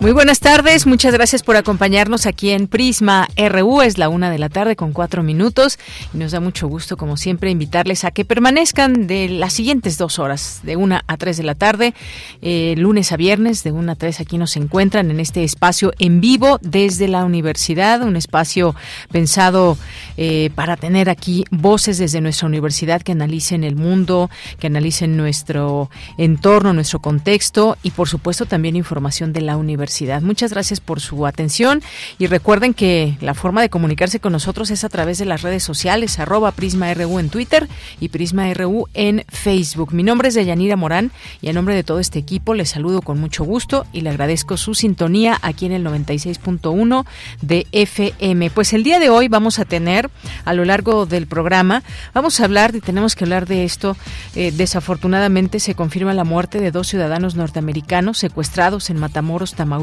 Muy buenas tardes, muchas gracias por acompañarnos aquí en Prisma RU. Es la una de la tarde con cuatro minutos y nos da mucho gusto, como siempre, invitarles a que permanezcan de las siguientes dos horas, de una a tres de la tarde, eh, lunes a viernes, de una a tres. Aquí nos encuentran en este espacio en vivo desde la universidad, un espacio pensado eh, para tener aquí voces desde nuestra universidad que analicen el mundo, que analicen nuestro entorno, nuestro contexto y, por supuesto, también información de la universidad Muchas gracias por su atención y recuerden que la forma de comunicarse con nosotros es a través de las redes sociales, arroba PrismaRU en Twitter y PrismaRU en Facebook. Mi nombre es Deyanira Morán y a nombre de todo este equipo les saludo con mucho gusto y le agradezco su sintonía aquí en el 96.1 de FM. Pues el día de hoy vamos a tener a lo largo del programa, vamos a hablar y tenemos que hablar de esto. Eh, desafortunadamente se confirma la muerte de dos ciudadanos norteamericanos secuestrados en Matamoros, Tamaulipas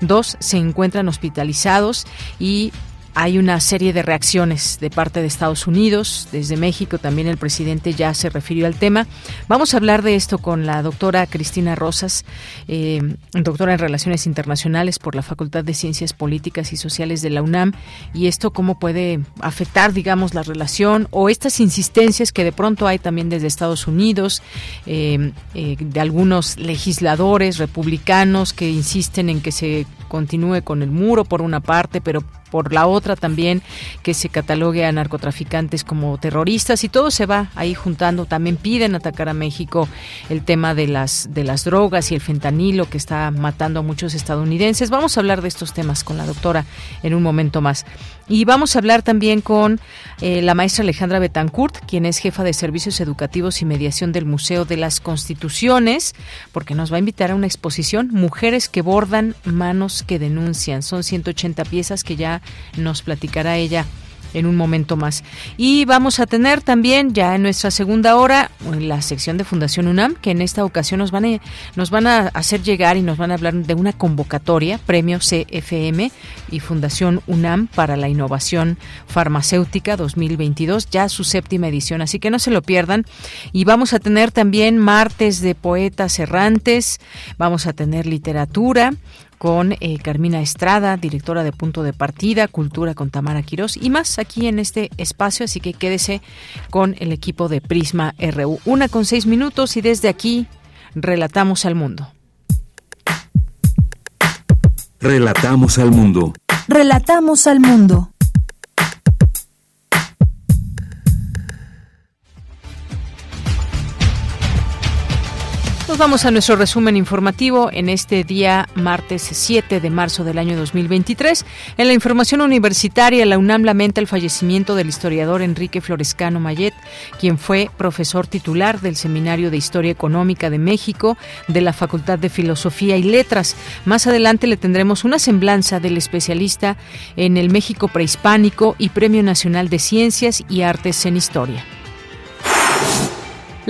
Dos se encuentran hospitalizados y hay una serie de reacciones de parte de Estados Unidos, desde México también el presidente ya se refirió al tema. Vamos a hablar de esto con la doctora Cristina Rosas, eh, doctora en Relaciones Internacionales por la Facultad de Ciencias Políticas y Sociales de la UNAM, y esto cómo puede afectar, digamos, la relación o estas insistencias que de pronto hay también desde Estados Unidos, eh, eh, de algunos legisladores republicanos que insisten en que se continúe con el muro por una parte, pero por la otra también que se catalogue a narcotraficantes como terroristas y todo se va ahí juntando. También piden atacar a México el tema de las de las drogas y el fentanilo que está matando a muchos estadounidenses. Vamos a hablar de estos temas con la doctora en un momento más. Y vamos a hablar también con eh, la maestra Alejandra Betancourt, quien es jefa de servicios educativos y mediación del Museo de las Constituciones, porque nos va a invitar a una exposición Mujeres que bordan, manos que denuncian. Son 180 piezas que ya nos platicará ella en un momento más. Y vamos a tener también ya en nuestra segunda hora la sección de Fundación UNAM, que en esta ocasión nos van a, nos van a hacer llegar y nos van a hablar de una convocatoria, Premio CFM y Fundación UNAM para la Innovación Farmacéutica 2022, ya su séptima edición, así que no se lo pierdan. Y vamos a tener también martes de poetas errantes, vamos a tener literatura, con eh, Carmina Estrada, directora de Punto de Partida, Cultura con Tamara Quirós y más aquí en este espacio, así que quédese con el equipo de Prisma RU. Una con seis minutos y desde aquí relatamos al mundo. Relatamos al mundo. Relatamos al mundo. Vamos a nuestro resumen informativo en este día martes 7 de marzo del año 2023. En la información universitaria, la UNAM lamenta el fallecimiento del historiador Enrique Florescano Mayet, quien fue profesor titular del Seminario de Historia Económica de México de la Facultad de Filosofía y Letras. Más adelante le tendremos una semblanza del especialista en el México prehispánico y Premio Nacional de Ciencias y Artes en Historia.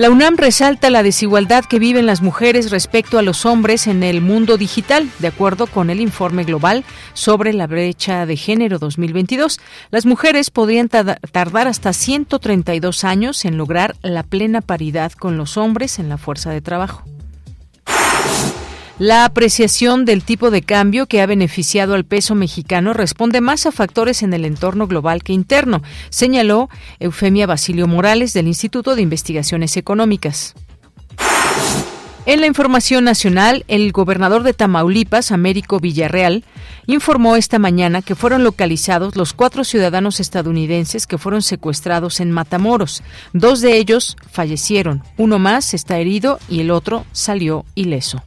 La UNAM resalta la desigualdad que viven las mujeres respecto a los hombres en el mundo digital, de acuerdo con el informe global sobre la brecha de género 2022. Las mujeres podrían tardar hasta 132 años en lograr la plena paridad con los hombres en la fuerza de trabajo. La apreciación del tipo de cambio que ha beneficiado al peso mexicano responde más a factores en el entorno global que interno, señaló Eufemia Basilio Morales del Instituto de Investigaciones Económicas. En la información nacional, el gobernador de Tamaulipas, Américo Villarreal, informó esta mañana que fueron localizados los cuatro ciudadanos estadounidenses que fueron secuestrados en Matamoros. Dos de ellos fallecieron, uno más está herido y el otro salió ileso.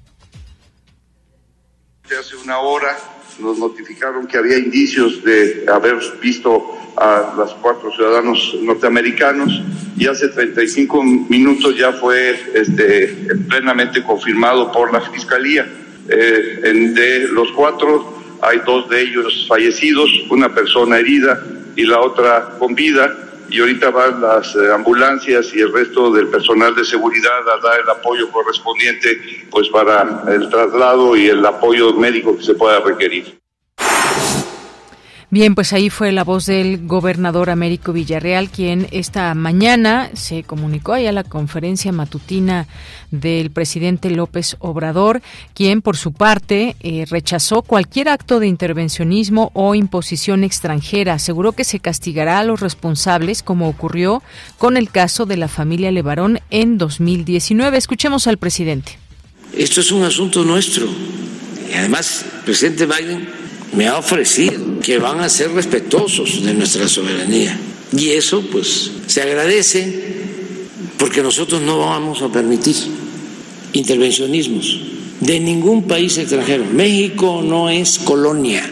Hace una hora nos notificaron que había indicios de haber visto a los cuatro ciudadanos norteamericanos y hace 35 minutos ya fue este, plenamente confirmado por la Fiscalía. Eh, de los cuatro hay dos de ellos fallecidos, una persona herida y la otra con vida y ahorita van las eh, ambulancias y el resto del personal de seguridad a dar el apoyo correspondiente pues para el traslado y el apoyo médico que se pueda requerir. Bien, pues ahí fue la voz del gobernador Américo Villarreal, quien esta mañana se comunicó ahí a la conferencia matutina del presidente López Obrador, quien por su parte eh, rechazó cualquier acto de intervencionismo o imposición extranjera. Aseguró que se castigará a los responsables, como ocurrió con el caso de la familia Levarón en 2019. Escuchemos al presidente. Esto es un asunto nuestro. Y además, presidente Biden me ha ofrecido que van a ser respetuosos de nuestra soberanía. Y eso pues se agradece porque nosotros no vamos a permitir intervencionismos de ningún país extranjero. México no es colonia,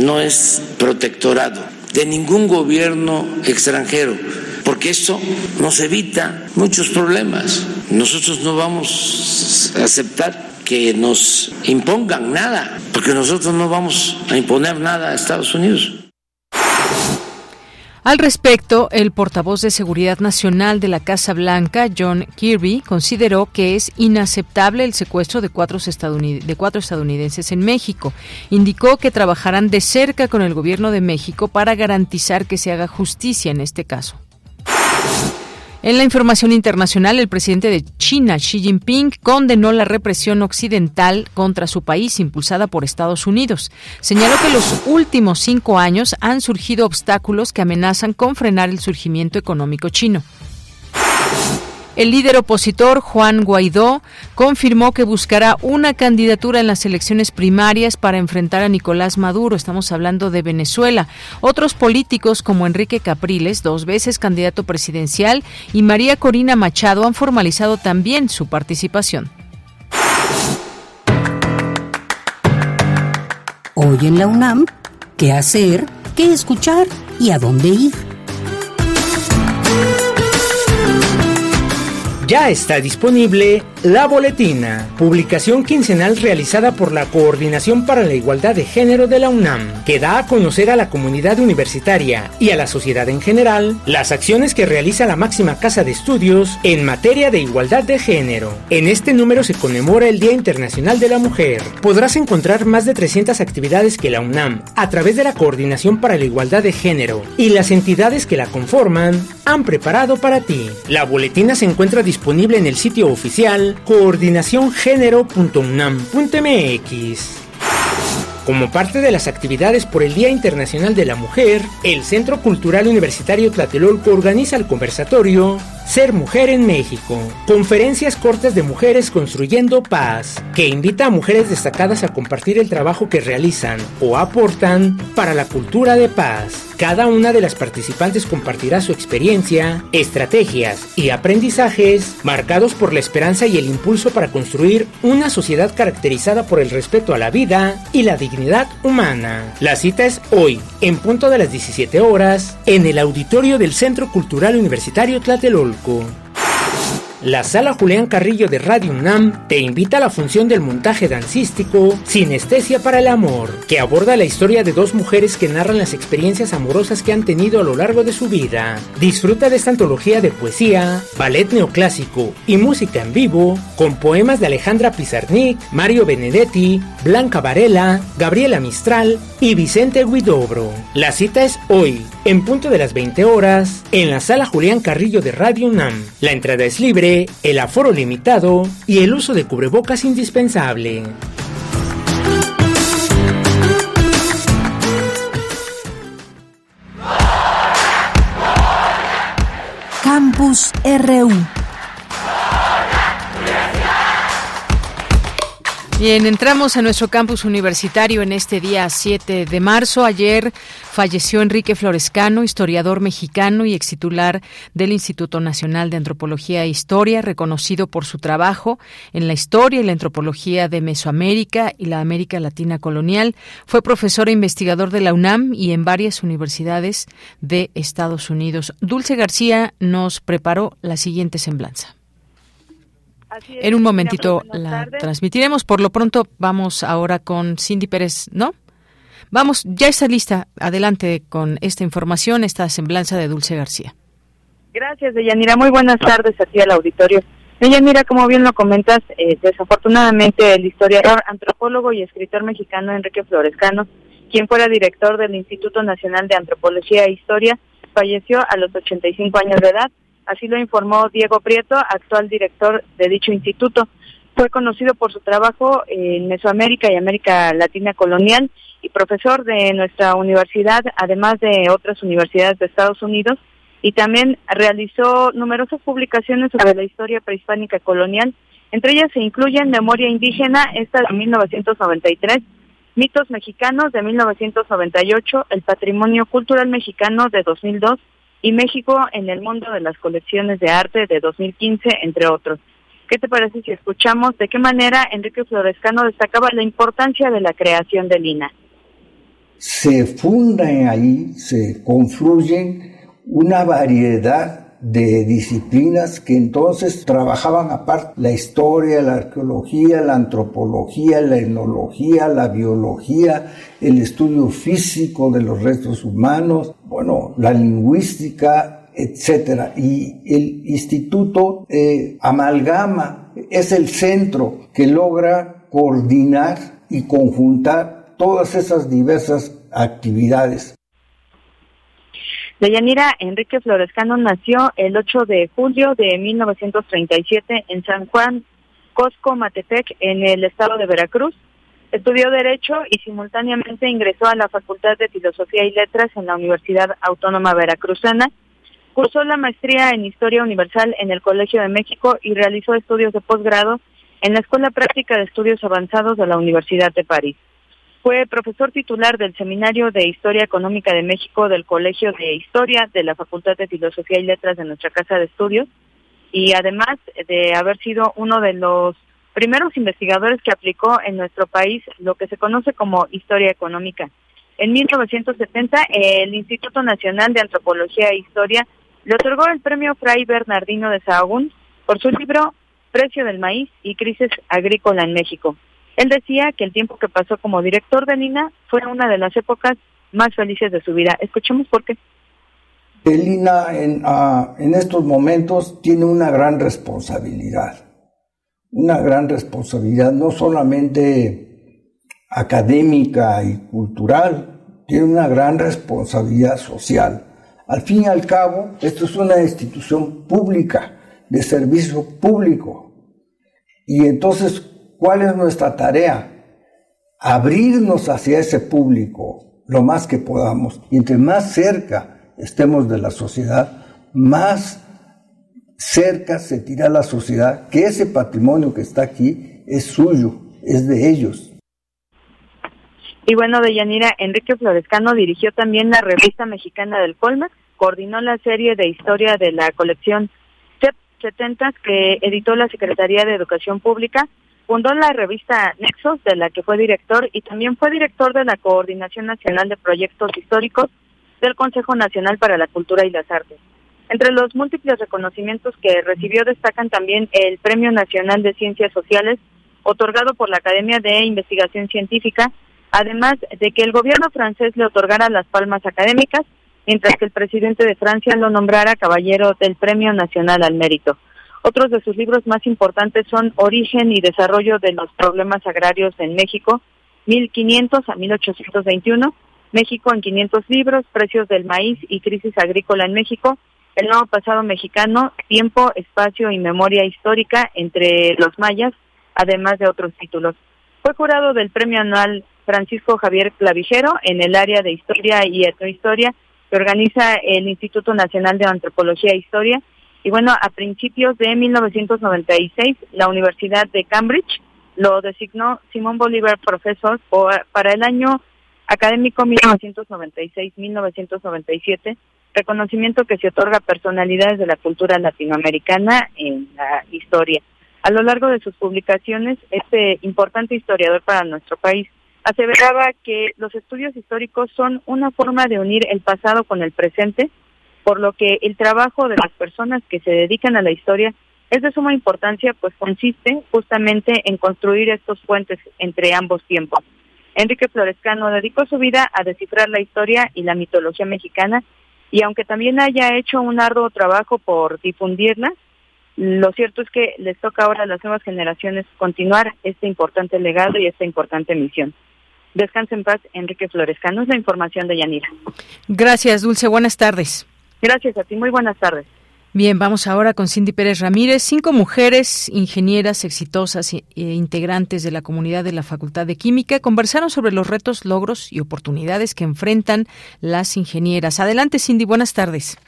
no es protectorado de ningún gobierno extranjero, porque esto nos evita muchos problemas. Nosotros no vamos a aceptar que nos impongan nada, porque nosotros no vamos a imponer nada a Estados Unidos. Al respecto, el portavoz de Seguridad Nacional de la Casa Blanca, John Kirby, consideró que es inaceptable el secuestro de cuatro, de cuatro, estadounidenses en México. Indicó que trabajarán de cerca con el gobierno de México para garantizar que se haga justicia en este caso. En la información internacional, el presidente de China, Xi Jinping, condenó la represión occidental contra su país impulsada por Estados Unidos. Señaló que los últimos cinco años han surgido obstáculos que amenazan con frenar el surgimiento económico chino. El líder opositor Juan Guaidó confirmó que buscará una candidatura en las elecciones primarias para enfrentar a Nicolás Maduro. Estamos hablando de Venezuela. Otros políticos como Enrique Capriles, dos veces candidato presidencial, y María Corina Machado han formalizado también su participación. Hoy en la UNAM, ¿qué hacer? ¿Qué escuchar? ¿Y a dónde ir? Ya está disponible La Boletina, publicación quincenal realizada por la Coordinación para la Igualdad de Género de la UNAM, que da a conocer a la comunidad universitaria y a la sociedad en general las acciones que realiza la máxima casa de estudios en materia de igualdad de género. En este número se conmemora el Día Internacional de la Mujer. Podrás encontrar más de 300 actividades que la UNAM, a través de la Coordinación para la Igualdad de Género y las entidades que la conforman, han preparado para ti. La boletina se encuentra disponible en el sitio oficial coordinaciongénero.unam.mx. Como parte de las actividades por el Día Internacional de la Mujer, el Centro Cultural Universitario Tlatelolco organiza el conversatorio Ser Mujer en México, conferencias cortas de mujeres construyendo paz, que invita a mujeres destacadas a compartir el trabajo que realizan o aportan para la cultura de paz. Cada una de las participantes compartirá su experiencia, estrategias y aprendizajes marcados por la esperanza y el impulso para construir una sociedad caracterizada por el respeto a la vida y la humana. La cita es hoy, en punto de las 17 horas, en el auditorio del Centro Cultural Universitario Tlatelolco. La sala Julián Carrillo de Radio UNAM te invita a la función del montaje dancístico Sinestesia para el Amor, que aborda la historia de dos mujeres que narran las experiencias amorosas que han tenido a lo largo de su vida. Disfruta de esta antología de poesía, ballet neoclásico y música en vivo, con poemas de Alejandra Pizarnik, Mario Benedetti, Blanca Varela, Gabriela Mistral y Vicente Guidobro. La cita es hoy, en punto de las 20 horas, en la sala Julián Carrillo de Radio UNAM. La entrada es libre el aforo limitado y el uso de cubrebocas indispensable. Campus RU Bien, entramos a nuestro campus universitario en este día 7 de marzo. Ayer falleció Enrique Florescano, historiador mexicano y extitular del Instituto Nacional de Antropología e Historia, reconocido por su trabajo en la historia y la antropología de Mesoamérica y la América Latina colonial. Fue profesor e investigador de la UNAM y en varias universidades de Estados Unidos. Dulce García nos preparó la siguiente semblanza en un momentito la transmitiremos. Por lo pronto vamos ahora con Cindy Pérez, ¿no? Vamos, ya está lista. Adelante con esta información, esta semblanza de Dulce García. Gracias, Deyanira. Muy buenas tardes aquí al auditorio. Deyanira, como bien lo comentas, eh, desafortunadamente el historiador, antropólogo y escritor mexicano Enrique Florescano, quien fuera director del Instituto Nacional de Antropología e Historia, falleció a los 85 años de edad Así lo informó Diego Prieto, actual director de dicho instituto. Fue conocido por su trabajo en Mesoamérica y América Latina colonial y profesor de nuestra universidad, además de otras universidades de Estados Unidos, y también realizó numerosas publicaciones sobre la historia prehispánica colonial. Entre ellas se incluyen Memoria Indígena, esta de 1993, Mitos Mexicanos de 1998, El Patrimonio Cultural Mexicano de 2002, y México en el mundo de las colecciones de arte de 2015, entre otros. ¿Qué te parece si escuchamos de qué manera Enrique Florescano destacaba la importancia de la creación del INA? Se fundan ahí, se confluyen una variedad de disciplinas que entonces trabajaban aparte la historia, la arqueología, la antropología, la etnología, la biología, el estudio físico de los restos humanos, bueno, la lingüística, etcétera. Y el instituto eh, amalgama, es el centro que logra coordinar y conjuntar todas esas diversas actividades. Deyanira Enrique Florescano nació el 8 de julio de 1937 en San Juan, Cosco, Matepec, en el estado de Veracruz. Estudió Derecho y simultáneamente ingresó a la Facultad de Filosofía y Letras en la Universidad Autónoma Veracruzana. Cursó la maestría en Historia Universal en el Colegio de México y realizó estudios de posgrado en la Escuela Práctica de Estudios Avanzados de la Universidad de París. Fue profesor titular del Seminario de Historia Económica de México del Colegio de Historia de la Facultad de Filosofía y Letras de nuestra Casa de Estudios y además de haber sido uno de los primeros investigadores que aplicó en nuestro país lo que se conoce como historia económica. En 1970, el Instituto Nacional de Antropología e Historia le otorgó el premio Fray Bernardino de Sahagún por su libro Precio del maíz y crisis agrícola en México. Él decía que el tiempo que pasó como director de Lina fue una de las épocas más felices de su vida. Escuchemos por qué. El en, ah, en estos momentos tiene una gran responsabilidad, una gran responsabilidad no solamente académica y cultural, tiene una gran responsabilidad social. Al fin y al cabo, esto es una institución pública, de servicio público. Y entonces ¿Cuál es nuestra tarea? Abrirnos hacia ese público lo más que podamos. Y entre más cerca estemos de la sociedad, más cerca se tira la sociedad que ese patrimonio que está aquí es suyo, es de ellos. Y bueno, de Yanira, Enrique Florescano dirigió también la revista mexicana del Colmex, coordinó la serie de historia de la colección CEP 70 que editó la Secretaría de Educación Pública Fundó la revista Nexos, de la que fue director, y también fue director de la Coordinación Nacional de Proyectos Históricos del Consejo Nacional para la Cultura y las Artes. Entre los múltiples reconocimientos que recibió destacan también el Premio Nacional de Ciencias Sociales, otorgado por la Academia de Investigación Científica, además de que el gobierno francés le otorgara las palmas académicas, mientras que el presidente de Francia lo nombrara caballero del Premio Nacional al Mérito. Otros de sus libros más importantes son Origen y Desarrollo de los Problemas Agrarios en México, 1500 a 1821, México en 500 libros, Precios del Maíz y Crisis Agrícola en México, El Nuevo Pasado Mexicano, Tiempo, Espacio y Memoria Histórica entre los mayas, además de otros títulos. Fue jurado del Premio Anual Francisco Javier Clavijero en el área de Historia y Etnohistoria que organiza el Instituto Nacional de Antropología e Historia y bueno, a principios de 1996, la Universidad de Cambridge lo designó Simón Bolívar Profesor para el año académico 1996-1997, reconocimiento que se otorga a personalidades de la cultura latinoamericana en la historia. A lo largo de sus publicaciones, este importante historiador para nuestro país aseveraba que los estudios históricos son una forma de unir el pasado con el presente, por lo que el trabajo de las personas que se dedican a la historia es de suma importancia, pues consiste justamente en construir estos puentes entre ambos tiempos. Enrique Florescano dedicó su vida a descifrar la historia y la mitología mexicana y aunque también haya hecho un arduo trabajo por difundirla, lo cierto es que les toca ahora a las nuevas generaciones continuar este importante legado y esta importante misión. Descanse en paz, Enrique Florescano. Es la información de Yanira. Gracias, Dulce. Buenas tardes. Gracias a ti. Muy buenas tardes. Bien, vamos ahora con Cindy Pérez Ramírez. Cinco mujeres ingenieras exitosas e integrantes de la comunidad de la Facultad de Química conversaron sobre los retos, logros y oportunidades que enfrentan las ingenieras. Adelante, Cindy. Buenas tardes.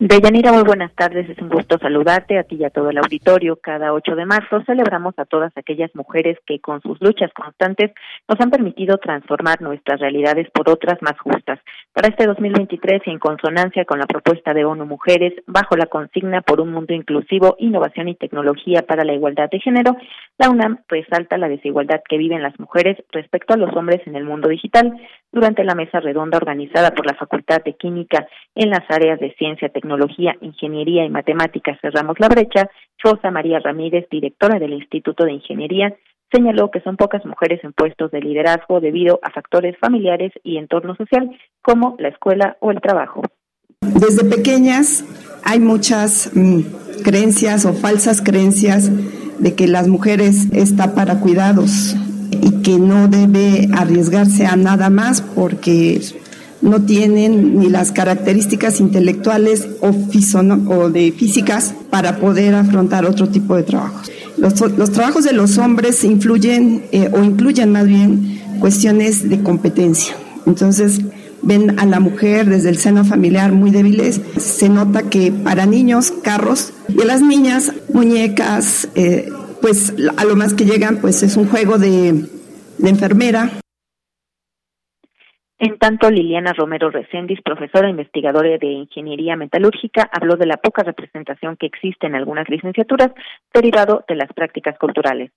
Deyanira, muy buenas tardes. Es un gusto saludarte a ti y a todo el auditorio. Cada 8 de marzo celebramos a todas aquellas mujeres que con sus luchas constantes nos han permitido transformar nuestras realidades por otras más justas. Para este 2023 y en consonancia con la propuesta de ONU Mujeres, bajo la consigna por un mundo inclusivo, innovación y tecnología para la igualdad de género, la UNAM resalta la desigualdad que viven las mujeres respecto a los hombres en el mundo digital durante la mesa redonda organizada por la Facultad de Química en las áreas de ciencia, tecnología Tecnología, Ingeniería y Matemáticas Cerramos la Brecha, Rosa María Ramírez, directora del Instituto de Ingeniería, señaló que son pocas mujeres en puestos de liderazgo debido a factores familiares y entorno social como la escuela o el trabajo. Desde pequeñas hay muchas mm, creencias o falsas creencias de que las mujeres están para cuidados y que no debe arriesgarse a nada más porque no tienen ni las características intelectuales o, o de físicas para poder afrontar otro tipo de trabajos. Los, trabajos de los hombres influyen eh, o incluyen más bien cuestiones de competencia. Entonces, ven a la mujer desde el seno familiar muy débiles. Se nota que para niños, carros, y a las niñas, muñecas, eh, pues a lo más que llegan, pues es un juego de, de enfermera. En tanto, Liliana Romero Recendis, profesora investigadora de Ingeniería Metalúrgica, habló de la poca representación que existe en algunas licenciaturas derivado de las prácticas culturales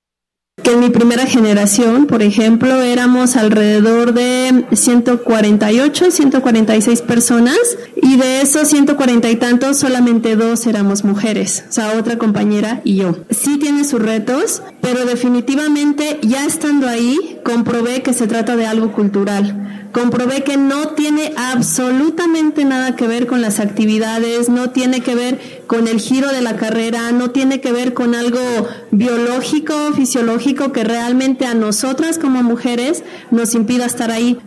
que en mi primera generación, por ejemplo, éramos alrededor de 148, 146 personas y de esos 140 y tantos solamente dos éramos mujeres, o sea, otra compañera y yo. Sí tiene sus retos, pero definitivamente ya estando ahí comprobé que se trata de algo cultural comprobé que no tiene absolutamente nada que ver con las actividades, no tiene que ver con el giro de la carrera, no tiene que ver con algo biológico, fisiológico que realmente a nosotras como mujeres nos impida estar ahí.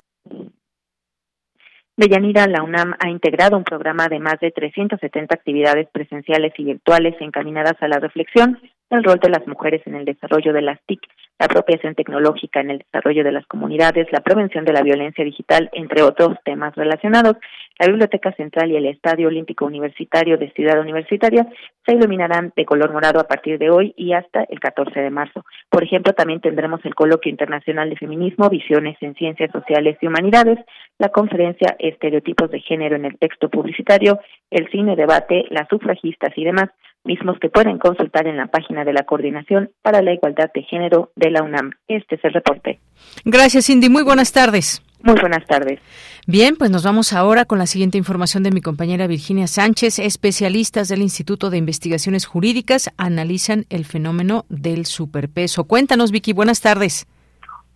Deyanira, la UNAM ha integrado un programa de más de 370 actividades presenciales y virtuales encaminadas a la reflexión del rol de las mujeres en el desarrollo de las TIC la apropiación tecnológica en el desarrollo de las comunidades, la prevención de la violencia digital, entre otros temas relacionados. La Biblioteca Central y el Estadio Olímpico Universitario de Ciudad Universitaria se iluminarán de color morado a partir de hoy y hasta el 14 de marzo. Por ejemplo, también tendremos el Coloquio Internacional de Feminismo, Visiones en Ciencias Sociales y Humanidades, la conferencia Estereotipos de Género en el Texto Publicitario, el cine debate, las sufragistas y demás mismos que pueden consultar en la página de la Coordinación para la Igualdad de Género de la UNAM. Este es el reporte. Gracias, Cindy. Muy buenas tardes. Muy buenas tardes. Bien, pues nos vamos ahora con la siguiente información de mi compañera Virginia Sánchez. Especialistas del Instituto de Investigaciones Jurídicas analizan el fenómeno del superpeso. Cuéntanos, Vicky, buenas tardes.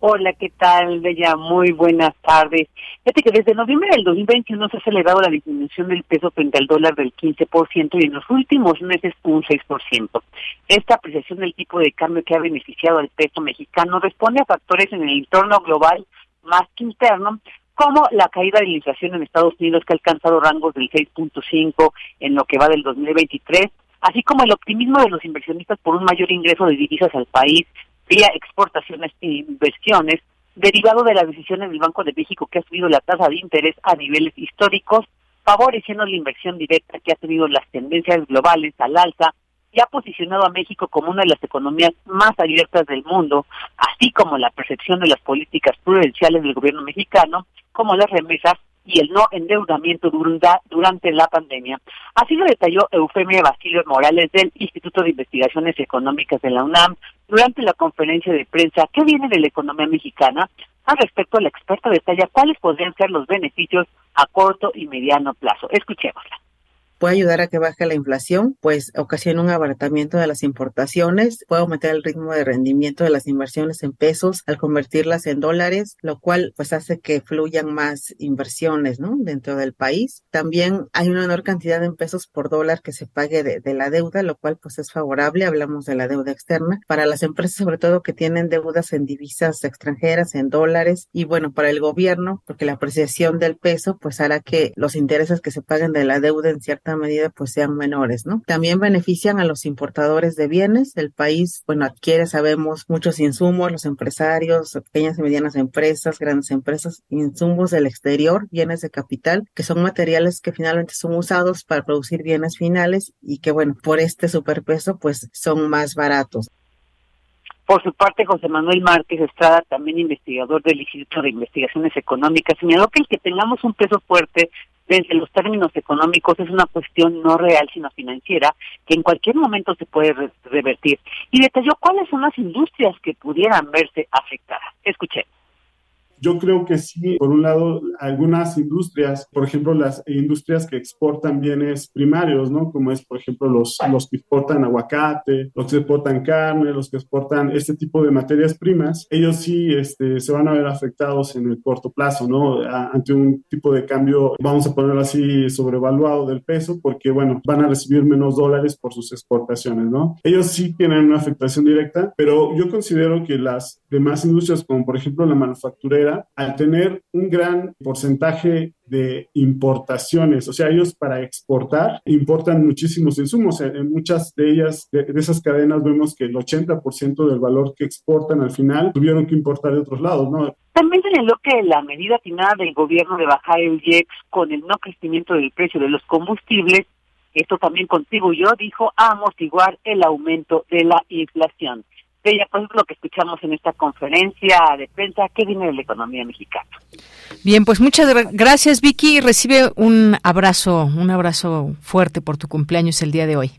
Hola, ¿qué tal, Bella? Muy buenas tardes. Fíjate que desde noviembre del 2021 se ha acelerado la disminución del peso frente al dólar del 15% y en los últimos meses un 6%. Esta apreciación del tipo de cambio que ha beneficiado al peso mexicano responde a factores en el entorno global más que interno, como la caída de la inflación en Estados Unidos que ha alcanzado rangos del 6.5 en lo que va del 2023, así como el optimismo de los inversionistas por un mayor ingreso de divisas al país vía exportaciones e inversiones, derivado de las decisiones del Banco de México que ha subido la tasa de interés a niveles históricos, favoreciendo la inversión directa que ha tenido las tendencias globales al alza y ha posicionado a México como una de las economías más abiertas del mundo, así como la percepción de las políticas prudenciales del gobierno mexicano, como las remesas y el no endeudamiento durante la pandemia. Así lo detalló Eufemia Basilio Morales del Instituto de Investigaciones Económicas de la UNAM durante la conferencia de prensa ¿Qué viene de la economía mexicana? Al respecto, la experta detalla cuáles podrían ser los beneficios a corto y mediano plazo. Escuchémosla puede ayudar a que baje la inflación, pues ocasiona un abaratamiento de las importaciones, puede aumentar el ritmo de rendimiento de las inversiones en pesos al convertirlas en dólares, lo cual pues hace que fluyan más inversiones, ¿no? Dentro del país. También hay una menor cantidad en pesos por dólar que se pague de, de la deuda, lo cual pues es favorable, hablamos de la deuda externa, para las empresas sobre todo que tienen deudas en divisas extranjeras, en dólares, y bueno, para el gobierno, porque la apreciación del peso pues hará que los intereses que se paguen de la deuda en cierta medida pues sean menores, ¿no? También benefician a los importadores de bienes. El país, bueno, adquiere, sabemos, muchos insumos, los empresarios, pequeñas y medianas empresas, grandes empresas, insumos del exterior, bienes de capital, que son materiales que finalmente son usados para producir bienes finales y que, bueno, por este superpeso pues son más baratos. Por su parte, José Manuel Márquez Estrada, también investigador del Instituto de Investigaciones Económicas, señaló que el que tengamos un peso fuerte desde los términos económicos es una cuestión no real sino financiera que en cualquier momento se puede revertir y detalló cuáles son las industrias que pudieran verse afectadas. Escuché. Yo creo que sí, por un lado, algunas industrias, por ejemplo, las industrias que exportan bienes primarios, ¿no? Como es, por ejemplo, los, los que exportan aguacate, los que exportan carne, los que exportan este tipo de materias primas, ellos sí este, se van a ver afectados en el corto plazo, ¿no? ante un tipo de cambio, vamos a ponerlo así, sobrevaluado del peso, porque, bueno, van a recibir menos dólares por sus exportaciones, ¿no? Ellos sí tienen una afectación directa, pero yo considero que las demás industrias, como por ejemplo la manufacturera, al tener un gran porcentaje de importaciones, o sea, ellos para exportar importan muchísimos insumos. En, muchas de ellas, de, esas cadenas, vemos que el 80% del valor que exportan al final tuvieron que importar de otros lados, ¿no? También señaló que la medida final del gobierno de bajar el IEX con el no crecimiento del precio de los combustibles, esto también contribuyó, dijo, a amortiguar el aumento de la inflación de ella, pues lo que escuchamos en esta conferencia de prensa que viene de la economía mexicana. Bien, pues muchas gracias Vicky, recibe un abrazo, un abrazo fuerte por tu cumpleaños el día de hoy.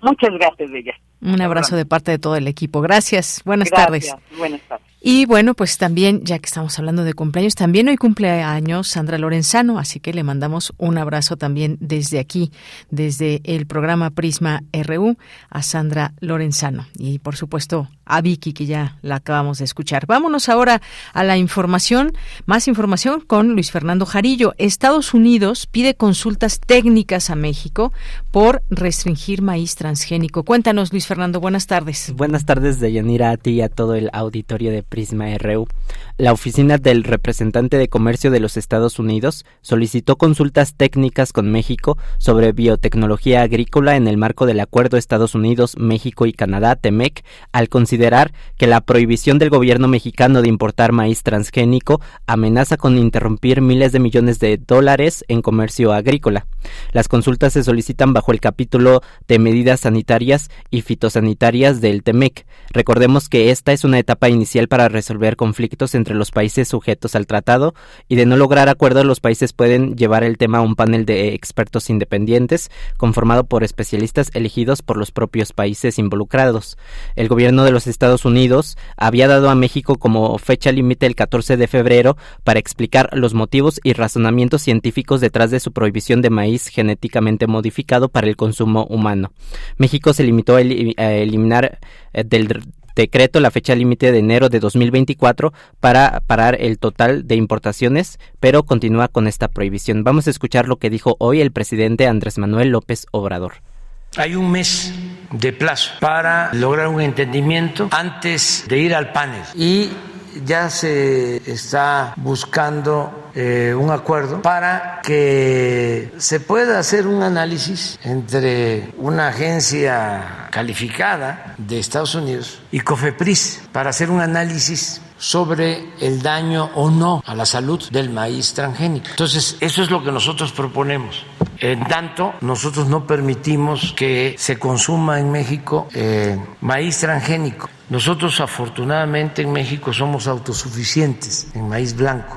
Muchas gracias, Bella. Un abrazo de parte de todo el equipo. Gracias. Buenas tardes. Buenas tardes. Y bueno, pues también, ya que estamos hablando de cumpleaños, también hoy cumpleaños Sandra Lorenzano, así que le mandamos un abrazo también desde aquí, desde el programa Prisma RU, a Sandra Lorenzano. Y por supuesto a Vicky, que ya la acabamos de escuchar. Vámonos ahora a la información, más información con Luis Fernando Jarillo. Estados Unidos pide consultas técnicas a México por restringir maíz transgénico. Cuéntanos, Luis Fernando, buenas tardes. Buenas tardes, Deyanira, a ti y a todo el auditorio de Prisma RU. La Oficina del Representante de Comercio de los Estados Unidos solicitó consultas técnicas con México sobre biotecnología agrícola en el marco del Acuerdo Estados Unidos, México y Canadá, TEMEC, al considerar que la prohibición del gobierno mexicano de importar maíz transgénico amenaza con interrumpir miles de millones de dólares en comercio agrícola. Las consultas se solicitan bajo el capítulo de medidas sanitarias y fitosanitarias del TEMEC. Recordemos que esta es una etapa inicial para resolver conflictos entre los países sujetos al tratado y de no lograr acuerdo los países pueden llevar el tema a un panel de expertos independientes conformado por especialistas elegidos por los propios países involucrados. El gobierno de los Estados Unidos había dado a México como fecha límite el 14 de febrero para explicar los motivos y razonamientos científicos detrás de su prohibición de maíz genéticamente modificado para el consumo humano. México se limitó a eliminar eh, del decreto la fecha límite de enero de 2024 para parar el total de importaciones, pero continúa con esta prohibición. Vamos a escuchar lo que dijo hoy el presidente Andrés Manuel López Obrador. Hay un mes de plazo para lograr un entendimiento antes de ir al panel y ya se está buscando eh, un acuerdo para que se pueda hacer un análisis entre una agencia calificada de Estados Unidos y COFEPRIS para hacer un análisis sobre el daño o no a la salud del maíz transgénico. Entonces, eso es lo que nosotros proponemos. En tanto, nosotros no permitimos que se consuma en México eh, maíz transgénico. Nosotros afortunadamente en México somos autosuficientes en maíz blanco.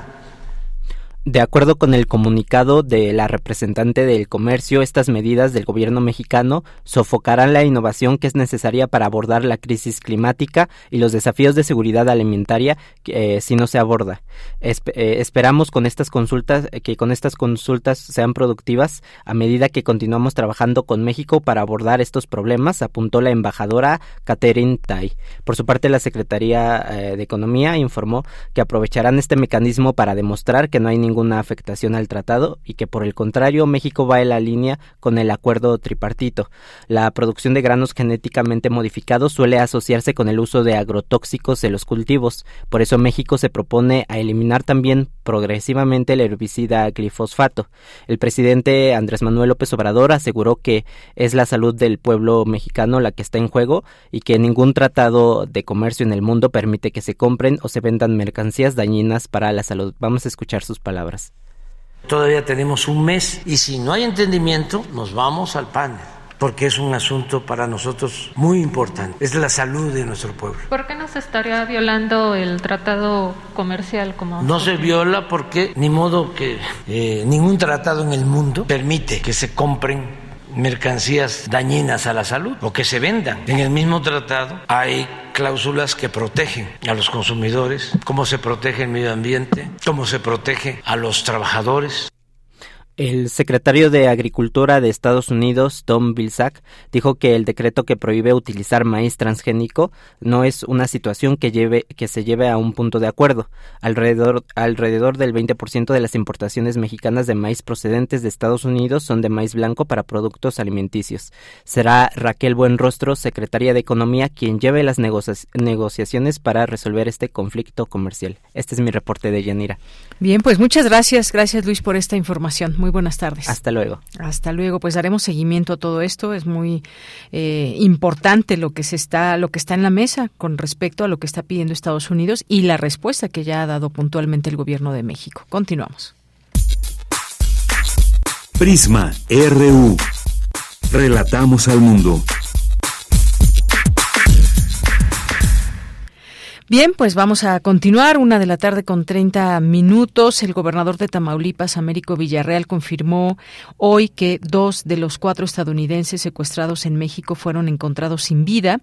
De acuerdo con el comunicado de la representante del comercio, estas medidas del gobierno mexicano sofocarán la innovación que es necesaria para abordar la crisis climática y los desafíos de seguridad alimentaria eh, si no se aborda. Eh, esperamos con estas consultas que con estas consultas sean productivas a medida que continuamos trabajando con México para abordar estos problemas, apuntó la embajadora Catherine Tai. Por su parte, la Secretaría eh, de Economía informó que aprovecharán este mecanismo para demostrar que no hay ningún ninguna afectación al tratado y que por el contrario México va en la línea con el acuerdo tripartito. La producción de granos genéticamente modificados suele asociarse con el uso de agrotóxicos en los cultivos, por eso México se propone a eliminar también progresivamente el herbicida glifosfato. El presidente Andrés Manuel López Obrador aseguró que es la salud del pueblo mexicano la que está en juego y que ningún tratado de comercio en el mundo permite que se compren o se vendan mercancías dañinas para la salud. Vamos a escuchar sus palabras. Todavía tenemos un mes y si no hay entendimiento, nos vamos al panel porque es un asunto para nosotros muy importante. Es la salud de nuestro pueblo. ¿Por qué no se estaría violando el tratado comercial como? No se viola porque ni modo que eh, ningún tratado en el mundo permite que se compren mercancías dañinas a la salud o que se vendan. En el mismo tratado hay cláusulas que protegen a los consumidores, cómo se protege el medio ambiente, cómo se protege a los trabajadores. El secretario de Agricultura de Estados Unidos, Tom Vilsack, dijo que el decreto que prohíbe utilizar maíz transgénico no es una situación que, lleve, que se lleve a un punto de acuerdo. Alrededor, alrededor del 20% de las importaciones mexicanas de maíz procedentes de Estados Unidos son de maíz blanco para productos alimenticios. Será Raquel Buenrostro, secretaria de Economía, quien lleve las negociaciones para resolver este conflicto comercial. Este es mi reporte de Yanira. Bien, pues muchas gracias. Gracias, Luis, por esta información. Buenas tardes. Hasta luego. Hasta luego. Pues daremos seguimiento a todo esto. Es muy eh, importante lo que se está, lo que está en la mesa con respecto a lo que está pidiendo Estados Unidos y la respuesta que ya ha dado puntualmente el gobierno de México. Continuamos. Prisma RU. Relatamos al mundo. Bien, pues vamos a continuar. Una de la tarde con 30 minutos. El gobernador de Tamaulipas, Américo Villarreal, confirmó hoy que dos de los cuatro estadounidenses secuestrados en México fueron encontrados sin vida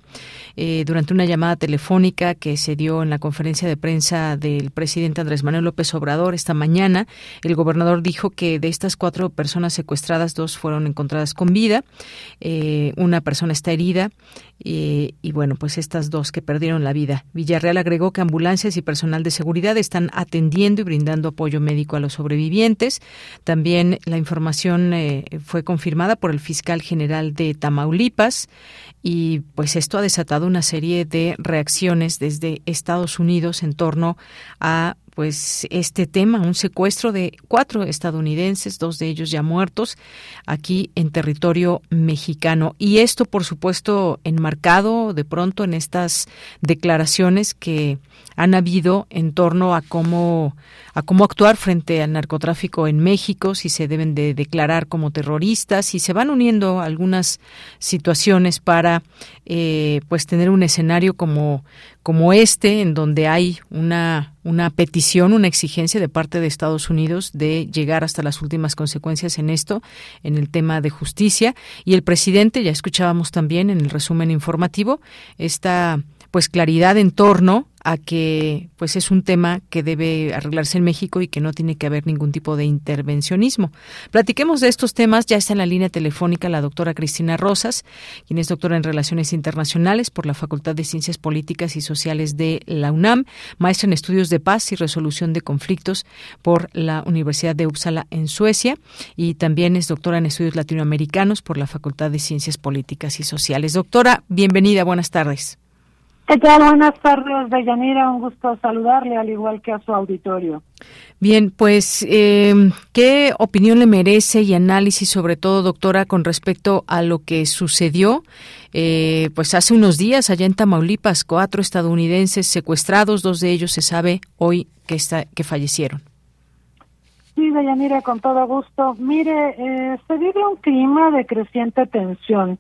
eh, durante una llamada telefónica que se dio en la conferencia de prensa del presidente Andrés Manuel López Obrador esta mañana. El gobernador dijo que de estas cuatro personas secuestradas, dos fueron encontradas con vida, eh, una persona está herida y, y bueno, pues estas dos que perdieron la vida. Villarreal agregó que ambulancias y personal de seguridad están atendiendo y brindando apoyo médico a los sobrevivientes. También la información eh, fue confirmada por el fiscal general de Tamaulipas y pues esto ha desatado una serie de reacciones desde Estados Unidos en torno a pues este tema, un secuestro de cuatro estadounidenses, dos de ellos ya muertos, aquí en territorio mexicano. Y esto, por supuesto, enmarcado de pronto en estas declaraciones que han habido en torno a cómo a cómo actuar frente al narcotráfico en México, si se deben de declarar como terroristas, y se van uniendo algunas situaciones para eh, pues tener un escenario como como este, en donde hay una, una petición, una exigencia de parte de Estados Unidos de llegar hasta las últimas consecuencias en esto, en el tema de justicia. Y el presidente, ya escuchábamos también en el resumen informativo, esta pues claridad en torno a que pues es un tema que debe arreglarse en México y que no tiene que haber ningún tipo de intervencionismo. Platiquemos de estos temas, ya está en la línea telefónica la doctora Cristina Rosas, quien es doctora en Relaciones Internacionales por la Facultad de Ciencias Políticas y Sociales de la UNAM, maestra en Estudios de Paz y Resolución de Conflictos por la Universidad de Uppsala en Suecia y también es doctora en Estudios Latinoamericanos por la Facultad de Ciencias Políticas y Sociales. Doctora, bienvenida, buenas tardes. ¿Qué tal? Buenas tardes, Deyanira. Un gusto saludarle, al igual que a su auditorio. Bien, pues, eh, ¿qué opinión le merece y análisis, sobre todo, doctora, con respecto a lo que sucedió? Eh, pues hace unos días allá en Tamaulipas, cuatro estadounidenses secuestrados, dos de ellos se sabe hoy que, está, que fallecieron. Sí, Deyanira, con todo gusto. Mire, eh, se vive un clima de creciente tensión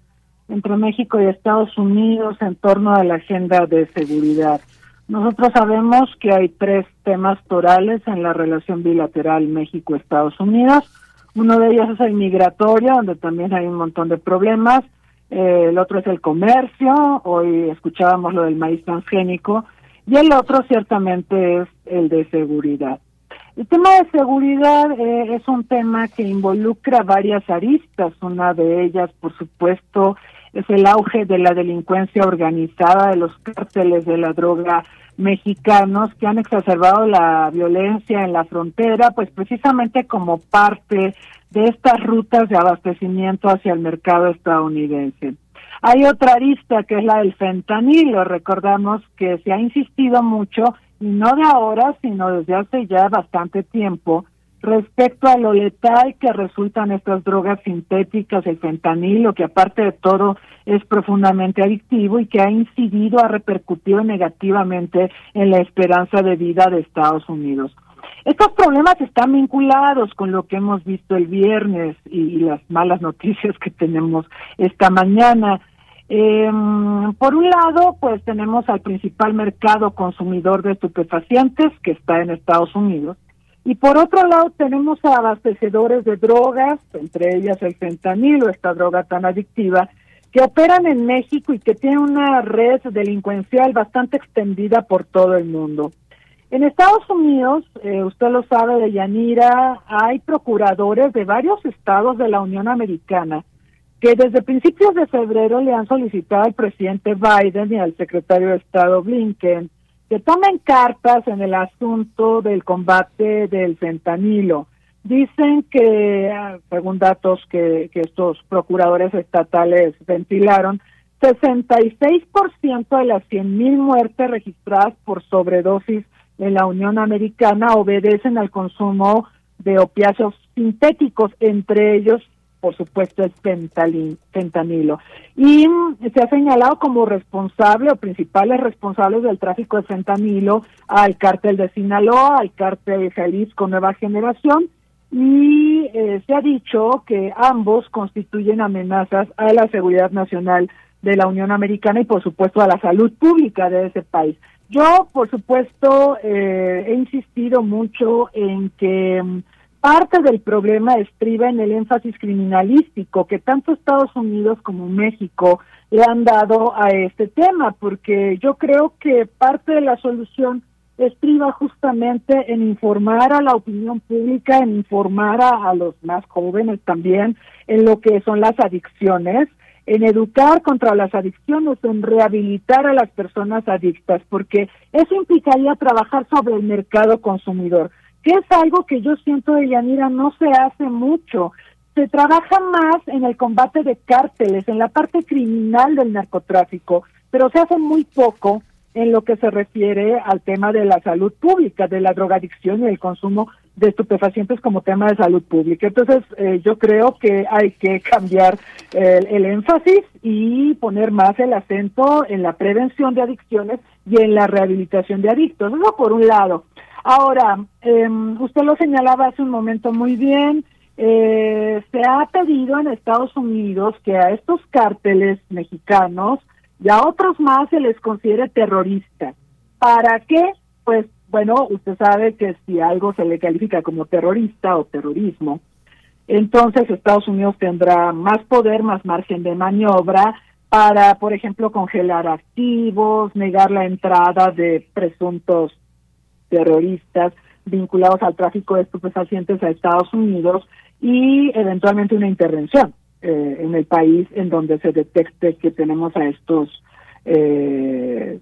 entre México y Estados Unidos en torno a la agenda de seguridad. Nosotros sabemos que hay tres temas torales en la relación bilateral México-Estados Unidos. Uno de ellos es el migratorio, donde también hay un montón de problemas. Eh, el otro es el comercio, hoy escuchábamos lo del maíz transgénico. Y el otro ciertamente es el de seguridad. El tema de seguridad eh, es un tema que involucra varias aristas. Una de ellas, por supuesto, es el auge de la delincuencia organizada, de los cárteles de la droga mexicanos que han exacerbado la violencia en la frontera, pues precisamente como parte de estas rutas de abastecimiento hacia el mercado estadounidense. Hay otra arista que es la del fentanilo. Recordamos que se ha insistido mucho, y no de ahora, sino desde hace ya bastante tiempo, respecto a lo letal que resultan estas drogas sintéticas, el fentanilo, que aparte de todo es profundamente adictivo y que ha incidido, ha repercutido negativamente en la esperanza de vida de Estados Unidos. Estos problemas están vinculados con lo que hemos visto el viernes y, las malas noticias que tenemos esta mañana. Eh, por un lado, pues tenemos al principal mercado consumidor de estupefacientes que está en Estados Unidos y por otro lado tenemos a abastecedores de drogas, entre ellas el fentanilo, esta droga tan adictiva, que operan en México y que tienen una red delincuencial bastante extendida por todo el mundo. En Estados Unidos, eh, usted lo sabe de Yanira, hay procuradores de varios estados de la Unión Americana que desde principios de febrero le han solicitado al presidente Biden y al secretario de Estado Blinken que tomen cartas en el asunto del combate del fentanilo. Dicen que, ah, según datos que, que estos procuradores estatales ventilaron, 66% de las 100.000 muertes registradas por sobredosis en la Unión Americana obedecen al consumo de opiáceos sintéticos, entre ellos por supuesto, es fentanilo. Y mm, se ha señalado como responsable o principales responsables del tráfico de fentanilo al cártel de Sinaloa, al cártel de Jalisco Nueva Generación, y eh, se ha dicho que ambos constituyen amenazas a la seguridad nacional de la Unión Americana y, por supuesto, a la salud pública de ese país. Yo, por supuesto, eh, he insistido mucho en que mm, parte del problema estriba en el énfasis criminalístico que tanto Estados Unidos como México le han dado a este tema, porque yo creo que parte de la solución estriba justamente en informar a la opinión pública, en informar a, a, los más jóvenes también en lo que son las adicciones, en educar contra las adicciones, en rehabilitar a las personas adictas, porque eso implicaría trabajar sobre el mercado consumidor que es algo que yo siento de Yanira no se hace mucho. Se trabaja más en el combate de cárteles, en la parte criminal del narcotráfico, pero se hace muy poco en lo que se refiere al tema de la salud pública, de la drogadicción y el consumo de estupefacientes como tema de salud pública. Entonces, eh, yo creo que hay que cambiar el, el, énfasis y poner más el acento en la prevención de adicciones y en la rehabilitación de adictos. Eso por un lado. Ahora, eh, usted lo señalaba hace un momento muy bien, eh, se ha pedido en Estados Unidos que a estos cárteles mexicanos y a otros más se les considere terroristas. ¿Para qué? Pues bueno, usted sabe que si algo se le califica como terrorista o terrorismo, entonces Estados Unidos tendrá más poder, más margen de maniobra para, por ejemplo, congelar activos, negar la entrada de presuntos terroristas vinculados al tráfico de estupefacientes a Estados Unidos y eventualmente una intervención eh, en el país en donde se detecte que tenemos a estos eh,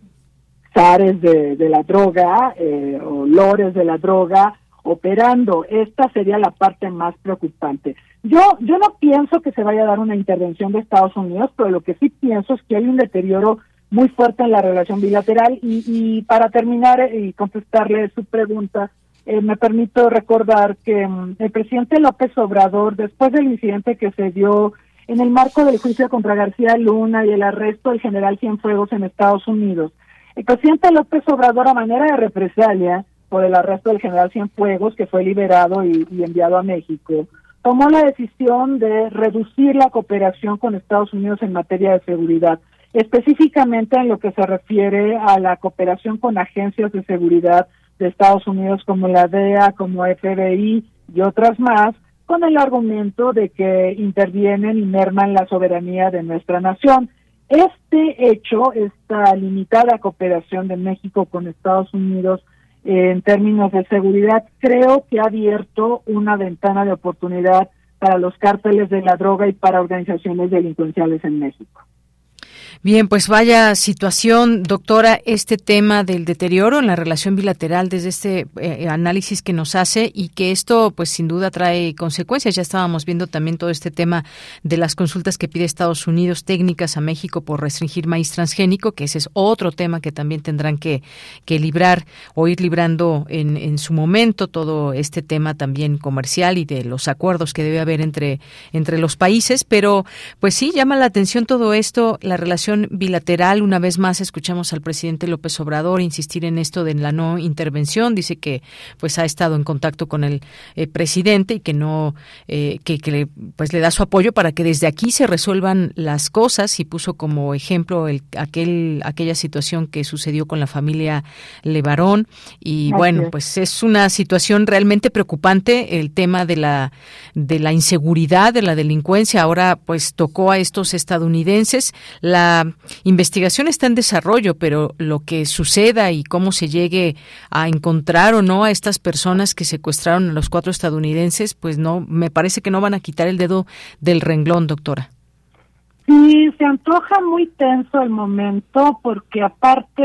zares de, de, la droga eh, o lores de la droga operando. Esta sería la parte más preocupante. Yo, yo no pienso que se vaya a dar una intervención de Estados Unidos, pero lo que sí pienso es que hay un deterioro muy fuerte en la relación bilateral. Y, y para terminar y contestarle su pregunta, eh, me permito recordar que mm, el presidente López Obrador, después del incidente que se dio en el marco del juicio contra García Luna y el arresto del general Cienfuegos en Estados Unidos, el presidente López Obrador, a manera de represalia por el arresto del general Cienfuegos, que fue liberado y enviado a México, tomó la decisión de reducir la cooperación con Estados Unidos en materia de seguridad, específicamente en lo que se refiere a la cooperación con agencias de seguridad de Estados Unidos como la DEA, como FBI y otras más, con el argumento de que intervienen y merman la soberanía de nuestra nación. Este hecho, esta limitada cooperación de México con Estados Unidos en términos de seguridad, creo que ha abierto una ventana de oportunidad para los cárteles de la droga y para organizaciones delincuenciales en México. Bien, pues vaya situación, doctora, este tema del deterioro en la relación bilateral desde este eh, análisis que nos hace y que esto pues sin duda trae consecuencias. Ya estábamos viendo también todo este tema de las consultas que pide Estados Unidos técnicas a México por restringir maíz transgénico, que ese es otro tema que también tendrán que, que librar o ir librando en, en su momento todo este tema también comercial y de los acuerdos que debe haber entre, entre los países. Pero pues sí, llama la atención todo esto, la relación bilateral. Una vez más escuchamos al presidente López Obrador insistir en esto de la no intervención. Dice que pues ha estado en contacto con el eh, presidente y que no eh, que, que le, pues le da su apoyo para que desde aquí se resuelvan las cosas. Y puso como ejemplo el, aquel aquella situación que sucedió con la familia Levarón. Y bueno pues es una situación realmente preocupante el tema de la de la inseguridad de la delincuencia. Ahora pues tocó a estos estadounidenses. La investigación está en desarrollo, pero lo que suceda y cómo se llegue a encontrar o no a estas personas que secuestraron a los cuatro estadounidenses, pues no, me parece que no van a quitar el dedo del renglón, doctora. Sí, se antoja muy tenso el momento porque aparte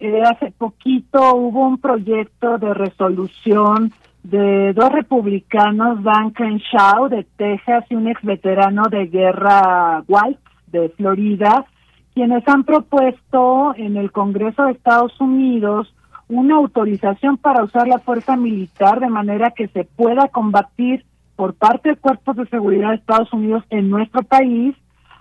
eh, hace poquito hubo un proyecto de resolución de dos republicanos, Dan Crenshaw de Texas y un ex veterano de guerra White de Florida, quienes han propuesto en el Congreso de Estados Unidos una autorización para usar la fuerza militar de manera que se pueda combatir por parte de cuerpos de seguridad de Estados Unidos en nuestro país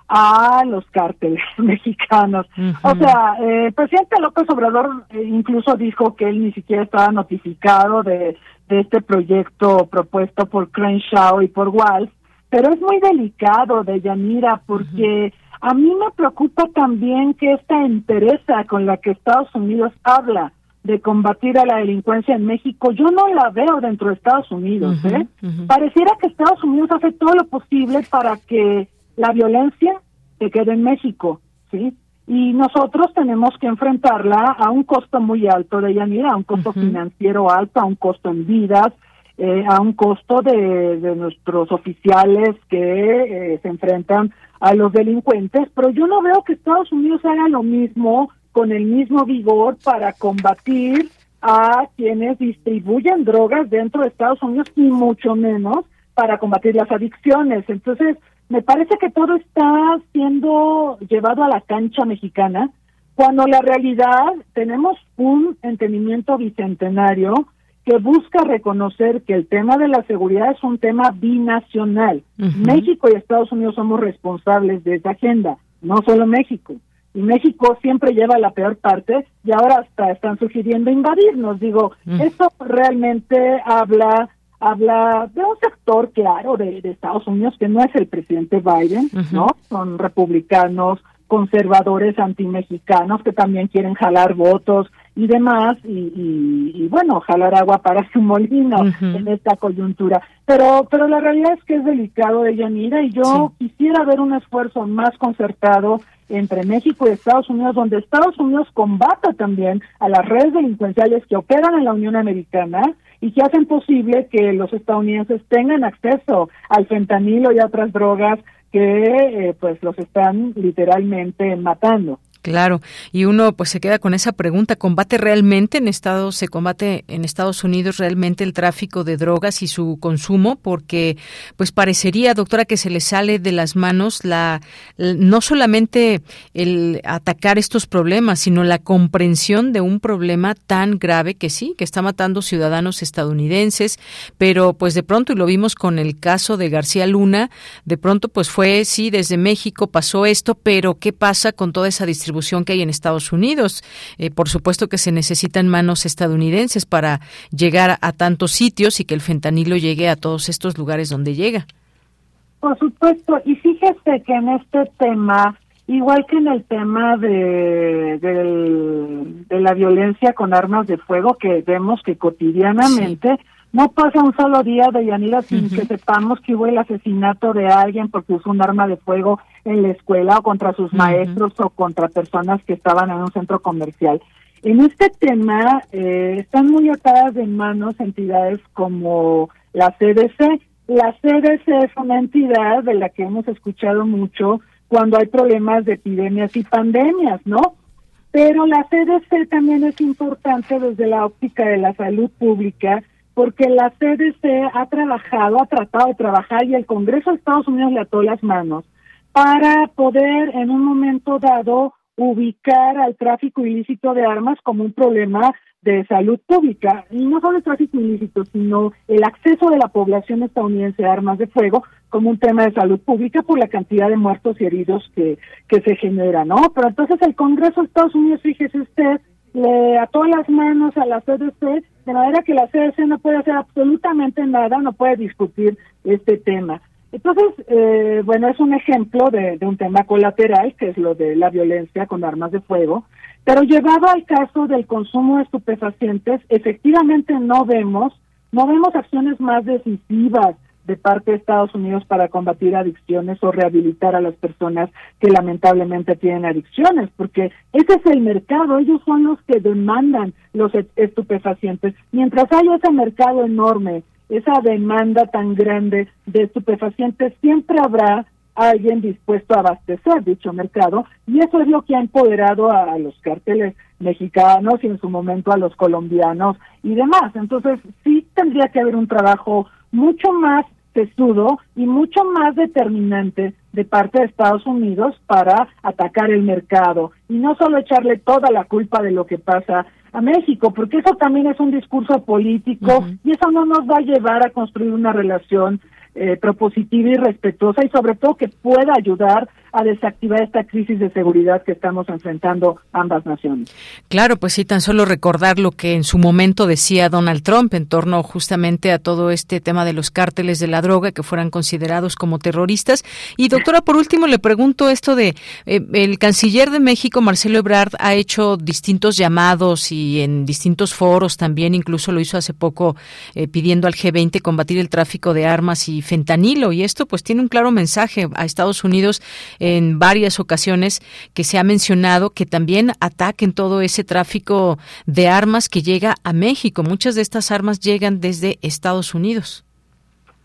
a los cárteles mexicanos. O sea, eh, el presidente López Obrador eh, incluso dijo que él ni siquiera estaba notificado de, de este proyecto propuesto por Crenshaw y por Walsh, pero es muy delicado, de Yanira, porque a mí me preocupa también que esta entereza con la que Estados Unidos habla de combatir a la delincuencia en México, yo no la veo dentro de Estados Unidos. ¿eh? Pareciera que Estados Unidos hace todo lo posible para que la violencia se quede en México, ¿sí? Y nosotros tenemos que enfrentarla a un costo muy alto de Yanira, a un costo financiero alto, a un costo en vidas, eh, a un costo de, de nuestros oficiales que eh, se enfrentan a los delincuentes, pero yo no veo que Estados Unidos haga lo mismo con el mismo vigor para combatir a quienes distribuyen drogas dentro de Estados Unidos y mucho menos para combatir las adicciones. Entonces, me parece que todo está siendo llevado a la cancha mexicana, cuando la realidad tenemos un entendimiento bicentenario que busca reconocer que el tema de la seguridad es un tema binacional. México y Estados Unidos somos responsables de esa agenda, no solo México. Y México siempre lleva la peor parte y ahora hasta están sugiriendo invadirnos. Digo, eso realmente habla habla de un sector claro de, de, Estados Unidos que no es el presidente Biden, ¿no? Son republicanos, conservadores antimexicanos que también quieren jalar votos y demás, y, y, bueno, jalar agua para su molino en esta coyuntura. Pero, pero la realidad es que es delicado de Yanira y yo quisiera ver un esfuerzo más concertado entre México y Estados Unidos, donde Estados Unidos combata también a las redes delincuenciales que operan en la Unión Americana y que hacen posible que los estadounidenses tengan acceso al fentanilo y a otras drogas que eh, pues los están literalmente matando. Claro, y uno pues se queda con esa pregunta, ¿combate realmente en Estados se combate en Estados Unidos realmente el tráfico de drogas y su consumo? Porque pues parecería, doctora, que se le sale de las manos la no solamente el atacar estos problemas, sino la comprensión de un problema tan grave que sí, que está matando ciudadanos estadounidenses, pero pues de pronto y lo vimos con el caso de García Luna, de pronto pues fue sí desde México pasó esto, pero ¿qué pasa con toda esa distribución que hay en Estados Unidos. Eh, por supuesto que se necesitan manos estadounidenses para llegar a tantos sitios y que el fentanilo llegue a todos estos lugares donde llega. Por supuesto, y fíjese que en este tema, igual que en el tema de, de, la violencia con armas de fuego que vemos que cotidianamente no pasa un solo día de Yanira sin que sepamos que hubo el asesinato de alguien porque usó un arma de fuego en la escuela o contra sus maestros o contra personas que estaban en un centro comercial. En este tema eh, están muy atadas de manos entidades como la CDC. La CDC es una entidad de la que hemos escuchado mucho cuando hay problemas de epidemias y pandemias, ¿no? Pero la CDC también es importante desde la óptica de la salud pública porque la CDC ha trabajado, ha tratado de trabajar y el Congreso de Estados Unidos le ató las manos para poder en un momento dado ubicar al tráfico ilícito de armas como un problema de salud pública. Y no solo el tráfico ilícito, sino el acceso de la población estadounidense a armas de fuego como un tema de salud pública por la cantidad de muertos y heridos que, que se genera, ¿no? Pero entonces el Congreso de Estados Unidos, fíjese usted, le ató las manos a la CDC, de manera que la CDC no puede hacer absolutamente nada, no puede discutir este tema. Entonces, eh, bueno, es un ejemplo de, un tema colateral, que es lo de la violencia con armas de fuego, pero llevado al caso del consumo de estupefacientes, efectivamente no vemos, no vemos acciones más decisivas de parte de Estados Unidos para combatir adicciones o rehabilitar a las personas que lamentablemente tienen adicciones, porque ese es el mercado, ellos son los que demandan los estupefacientes. Mientras hay ese mercado enorme, esa demanda tan grande de estupefacientes, siempre habrá alguien dispuesto a abastecer dicho mercado y eso es lo que ha empoderado a, los cárteles mexicanos y en su momento a los colombianos y demás. Entonces sí tendría que haber un trabajo mucho más testudo y mucho más determinante de parte de Estados Unidos para atacar el mercado. Y no solo echarle toda la culpa de lo que pasa a México, porque eso también es un discurso político y eso no nos va a llevar a construir una relación eh, propositiva y respetuosa y sobre todo que pueda ayudar a desactivar esta crisis de seguridad que estamos enfrentando ambas naciones. Claro, pues sí, tan solo recordar lo que en su momento decía Donald Trump en torno justamente a todo este tema de los cárteles de la droga que fueran considerados como terroristas. Y doctora, por último le pregunto esto de eh, el canciller de México, Marcelo Ebrard, ha hecho distintos llamados y en distintos foros también, incluso lo hizo hace poco eh, pidiendo al G20 combatir el tráfico de armas y fentanilo y esto pues tiene un claro mensaje a Estados Unidos en varias ocasiones que se ha mencionado que también ataquen todo ese tráfico de armas que llega a México. Muchas de estas armas llegan desde Estados Unidos.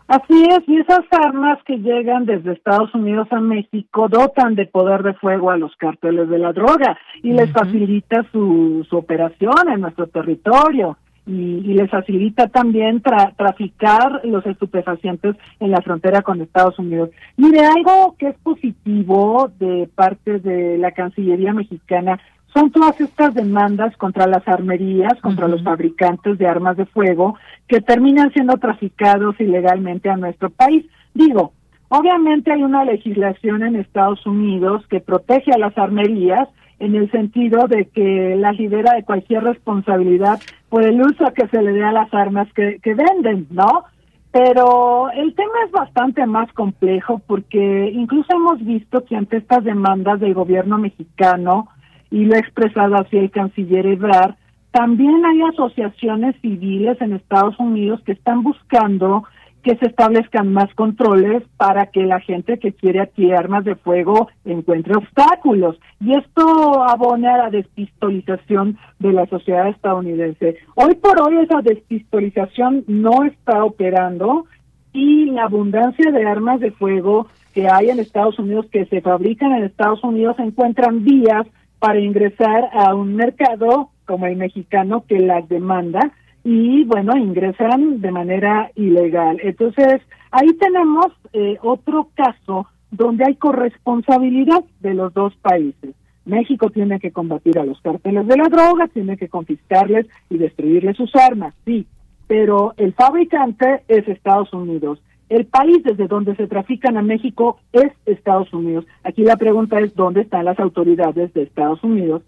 Así es, y esas armas que llegan desde Estados Unidos a México dotan de poder de fuego a los cárteles de la droga y les facilita su, su operación en nuestro territorio y, les facilita también traficar los estupefacientes en la frontera con Estados Unidos. Mire, algo que es positivo de parte de la Cancillería mexicana son todas estas demandas contra las armerías, contra los fabricantes de armas de fuego, que terminan siendo traficados ilegalmente a nuestro país. Digo, obviamente hay una legislación en Estados Unidos que protege a las armerías, en el sentido de que la libera de cualquier responsabilidad por el uso que se le dé a las armas que, que venden, ¿no? Pero el tema es bastante más complejo porque incluso hemos visto que ante estas demandas del gobierno mexicano, y lo ha expresado así el canciller Ebrard, también hay asociaciones civiles en Estados Unidos que están buscando que se establezcan más controles para que la gente que quiere adquirir armas de fuego encuentre obstáculos. Y esto abone a la despistolización de la sociedad estadounidense. Hoy por hoy esa despistolización no está operando y la abundancia de armas de fuego que hay en Estados Unidos, que se fabrican en Estados Unidos, encuentran vías para ingresar a un mercado como el mexicano que las demanda y bueno, ingresan de manera ilegal. Entonces, ahí tenemos eh, otro caso donde hay corresponsabilidad de los dos países. México tiene que combatir a los cárteles de la droga, tiene que confiscarles y destruirles sus armas, sí, pero el fabricante es Estados Unidos. El país desde donde se trafican a México es Estados Unidos. Aquí la pregunta es dónde están las autoridades de Estados Unidos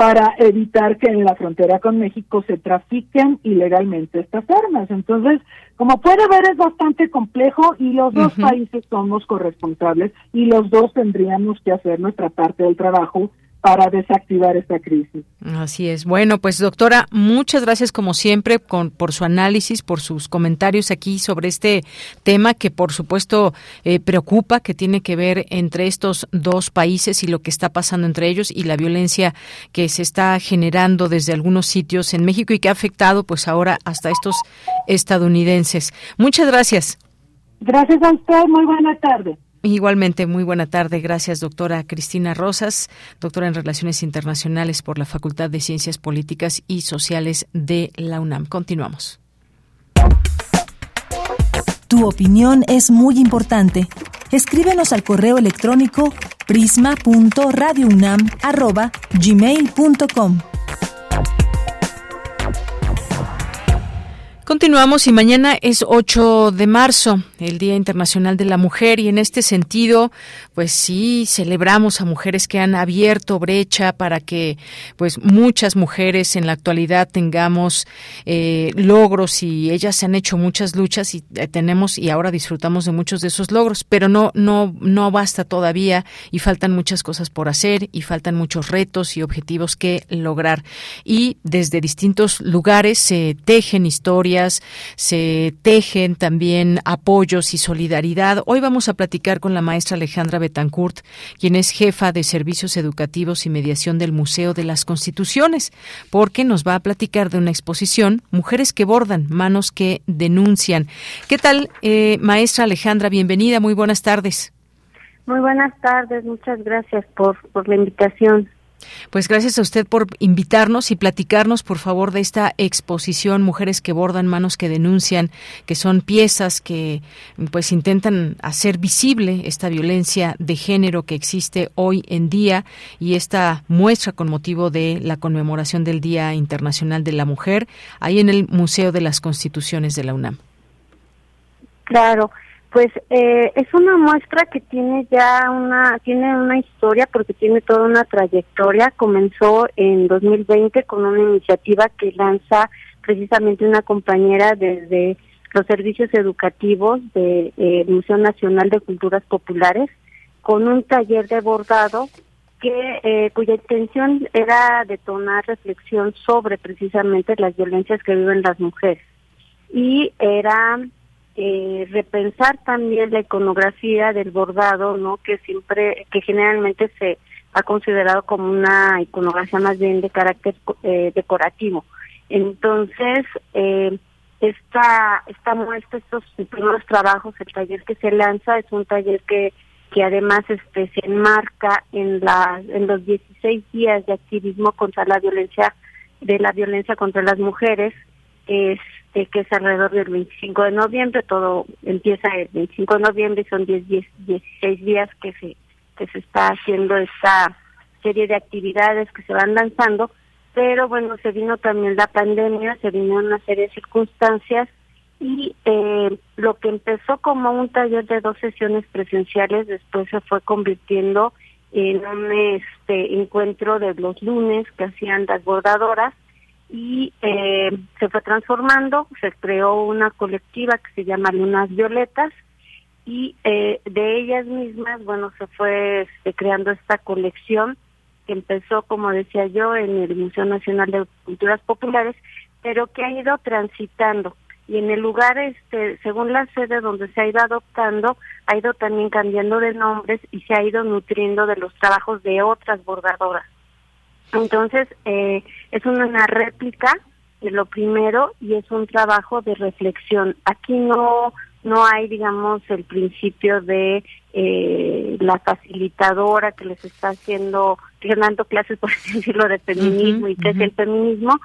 para evitar que en la frontera con México se trafiquen ilegalmente estas armas. Entonces, como puede ver, es bastante complejo y los dos países somos corresponsables y los dos tendríamos que hacer nuestra parte del trabajo para desactivar esta crisis. Así es. Bueno, pues doctora, muchas gracias como siempre con, por su análisis, por sus comentarios aquí sobre este tema que por supuesto eh, preocupa, que tiene que ver entre estos dos países y lo que está pasando entre ellos y la violencia que se está generando desde algunos sitios en México y que ha afectado pues ahora hasta estos estadounidenses. Muchas gracias. Gracias a usted. Muy buena tarde. Igualmente, muy buena tarde. Gracias, doctora Cristina Rosas, doctora en Relaciones Internacionales por la Facultad de Ciencias Políticas y Sociales de la UNAM. Continuamos. Tu opinión es muy importante. Escríbenos al correo electrónico prisma.radiounam@gmail.com. Continuamos y mañana es 8 de marzo, el Día Internacional de la Mujer y en este sentido, pues sí celebramos a mujeres que han abierto brecha para que pues muchas mujeres en la actualidad tengamos eh, logros y ellas se han hecho muchas luchas y eh, tenemos y ahora disfrutamos de muchos de esos logros, pero no no no basta todavía y faltan muchas cosas por hacer y faltan muchos retos y objetivos que lograr. Y desde distintos lugares se tejen historias se tejen también apoyos y solidaridad. Hoy vamos a platicar con la maestra Alejandra Betancourt, quien es jefa de servicios educativos y mediación del Museo de las Constituciones, porque nos va a platicar de una exposición, Mujeres que bordan, manos que denuncian. ¿Qué tal, eh, maestra Alejandra? Bienvenida, muy buenas tardes. Muy buenas tardes, muchas gracias por, por la invitación. Pues gracias a usted por invitarnos y platicarnos, por favor, de esta exposición Mujeres que bordan, manos que denuncian, que son piezas que pues intentan hacer visible esta violencia de género que existe hoy en día y esta muestra con motivo de la conmemoración del Día Internacional de la Mujer ahí en el Museo de las Constituciones de la UNAM. Claro. Pues eh, es una muestra que tiene ya una tiene una historia porque tiene toda una trayectoria. Comenzó en 2020 con una iniciativa que lanza precisamente una compañera desde los servicios educativos del de, eh, Museo Nacional de Culturas Populares con un taller de bordado que eh, cuya intención era detonar reflexión sobre precisamente las violencias que viven las mujeres y era eh, repensar también la iconografía del bordado, ¿no? Que siempre, que generalmente se ha considerado como una iconografía más bien de carácter eh, decorativo. Entonces, eh, esta, esta muestra, estos primeros trabajos, el taller que se lanza es un taller que, que además este, se enmarca en, la, en los 16 días de activismo contra la violencia, de la violencia contra las mujeres, es este, que es alrededor del 25 de noviembre, todo empieza el 25 de noviembre, son 10, 10, 16 días que se, que se está haciendo esta serie de actividades que se van lanzando, pero bueno, se vino también la pandemia, se vino una serie de circunstancias y eh, lo que empezó como un taller de dos sesiones presenciales después se fue convirtiendo en un este encuentro de los lunes que hacían las bordadoras y eh, se fue transformando, se creó una colectiva que se llama Lunas Violetas y eh, de ellas mismas, bueno, se fue este, creando esta colección que empezó, como decía yo, en el Museo Nacional de Culturas Populares, pero que ha ido transitando y en el lugar, este, según la sede donde se ha ido adoptando, ha ido también cambiando de nombres y se ha ido nutriendo de los trabajos de otras bordadoras. Entonces, eh, es una réplica de lo primero y es un trabajo de reflexión. Aquí no, no hay, digamos, el principio de eh, la facilitadora que les está haciendo, dando clases, por decirlo, de feminismo y qué es el feminismo,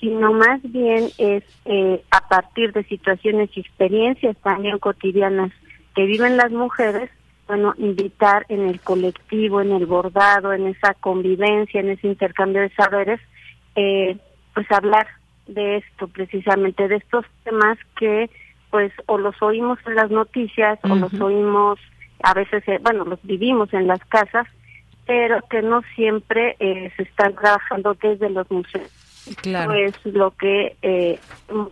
sino más bien es eh, a partir de situaciones y experiencias también cotidianas que viven las mujeres, bueno, invitar en el colectivo, en el bordado, en esa convivencia, en ese intercambio de saberes, eh, pues hablar de esto precisamente, de estos temas que pues o los oímos en las noticias o los oímos a veces, eh, bueno, los vivimos en las casas, pero que no siempre eh, se están trabajando desde los museos. Claro. es lo que eh,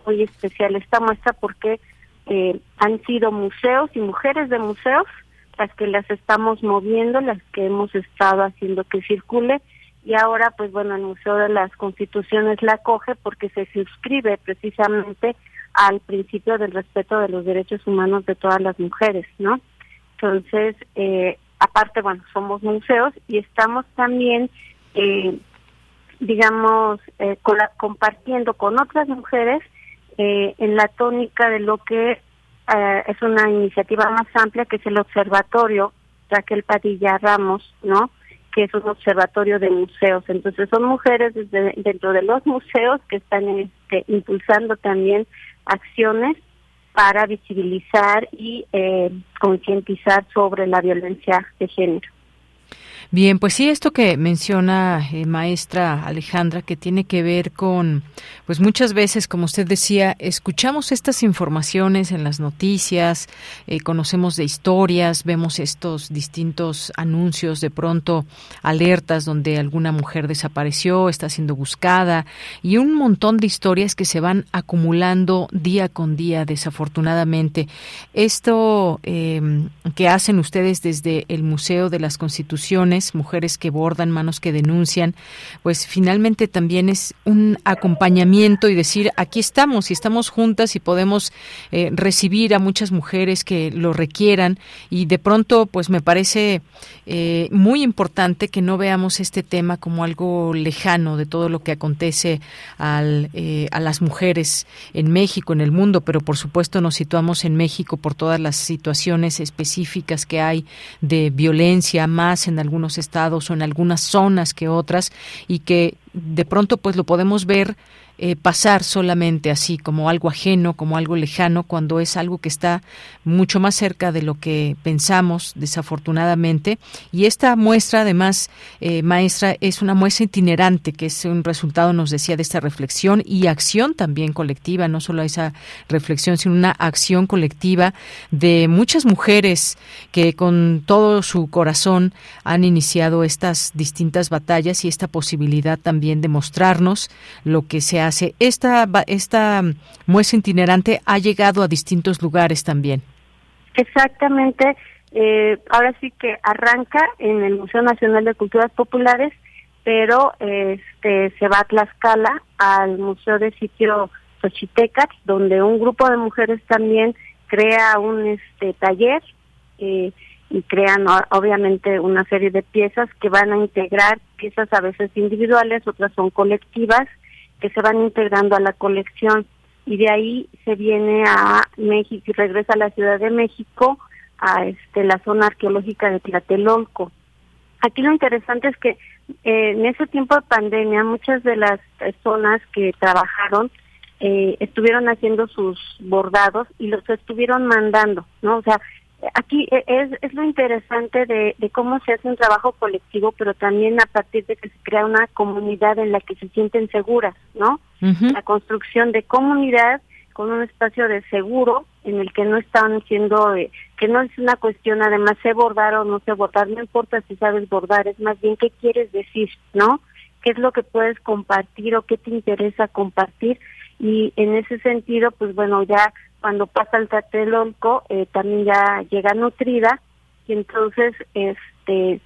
muy especial esta muestra porque eh, han sido museos y mujeres de museos las que las estamos moviendo, las que hemos estado haciendo que circule y ahora pues bueno el Museo de las Constituciones la acoge porque se suscribe precisamente al principio del respeto de los derechos humanos de todas las mujeres, ¿no? Entonces, eh, aparte, bueno, somos museos y estamos también, eh, digamos, eh, compartiendo con otras mujeres eh, en la tónica de lo que eh, es una iniciativa más amplia, que es el Observatorio Raquel Padilla Ramos, ¿no? que es un observatorio de museos. Entonces son mujeres desde, dentro de los museos que están este, impulsando también acciones para visibilizar y eh, concientizar sobre la violencia de género. Bien, pues sí, esto que menciona eh, maestra Alejandra, que tiene que ver con, pues muchas veces, como usted decía, escuchamos estas informaciones en las noticias, eh, conocemos de historias, vemos estos distintos anuncios, de pronto alertas donde alguna mujer desapareció, está siendo buscada, y un montón de historias que se van acumulando día con día, desafortunadamente. Esto eh, que hacen ustedes desde el Museo de las Constituciones, mujeres que bordan, manos que denuncian, pues finalmente también es un acompañamiento y decir, aquí estamos y estamos juntas y podemos eh, recibir a muchas mujeres que lo requieran y de pronto pues me parece eh, muy importante que no veamos este tema como algo lejano de todo lo que acontece al, eh, a las mujeres en México, en el mundo, pero por supuesto nos situamos en México por todas las situaciones específicas que hay de violencia, más en algunos estados o en algunas zonas que otras y que de pronto pues lo podemos ver eh, pasar solamente así, como algo ajeno, como algo lejano, cuando es algo que está mucho más cerca de lo que pensamos, desafortunadamente. Y esta muestra, además, eh, maestra, es una muestra itinerante, que es un resultado, nos decía, de esta reflexión y acción también colectiva, no solo esa reflexión, sino una acción colectiva de muchas mujeres que con todo su corazón han iniciado estas distintas batallas y esta posibilidad también de mostrarnos lo que se ha esta, esta muestra itinerante ha llegado a distintos lugares también. Exactamente. Eh, ahora sí que arranca en el Museo Nacional de Culturas Populares, pero este se va a Tlaxcala al Museo de Sitio Xochitecas, donde un grupo de mujeres también crea un este taller eh, y crean obviamente una serie de piezas que van a integrar piezas a veces individuales, otras son colectivas que se van integrando a la colección y de ahí se viene a México y regresa a la Ciudad de México a este la zona arqueológica de Tlatelolco. Aquí lo interesante es que eh, en ese tiempo de pandemia muchas de las personas que trabajaron eh, estuvieron haciendo sus bordados y los estuvieron mandando, ¿no? O sea, aquí e, es, es lo interesante de, de, cómo se hace un trabajo colectivo, pero también a partir de que se crea una comunidad en la que se sienten seguras, ¿no? La construcción de comunidad con un espacio de seguro en el que no están siendo, eh, que no es una cuestión además sé bordar o no sé bordar, no importa si sabes bordar, es más bien qué quieres decir, ¿no? ¿Qué es lo que puedes compartir o qué te interesa compartir? Y en ese sentido, pues bueno, ya cuando pasa el Tlatelolco eh, también ya llega nutrida y entonces este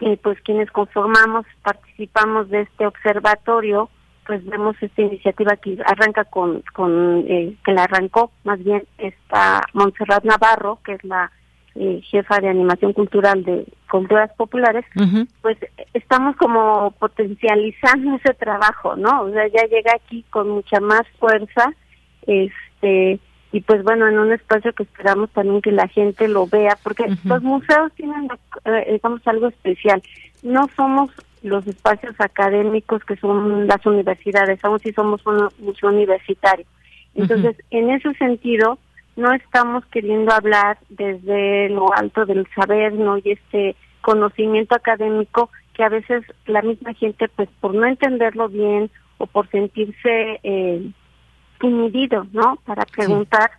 eh, pues quienes conformamos participamos de este observatorio pues vemos esta iniciativa que arranca con con eh, que la arrancó más bien esta Montserrat Navarro que es la eh, jefa de animación cultural de culturas populares. Pues estamos como potencializando ese trabajo no o sea ya llega aquí con mucha más fuerza este y pues bueno, en un espacio que esperamos también que la gente lo vea, porque los museos tienen, eh, digamos, algo especial. No somos los espacios académicos que son las universidades, aún si somos un museo universitario. Entonces, en ese sentido, no estamos queriendo hablar desde lo alto del saber, ¿no? Y este conocimiento académico que a veces la misma gente, pues por no entenderlo bien o por sentirse eh, inhibido, ¿no? Para preguntar,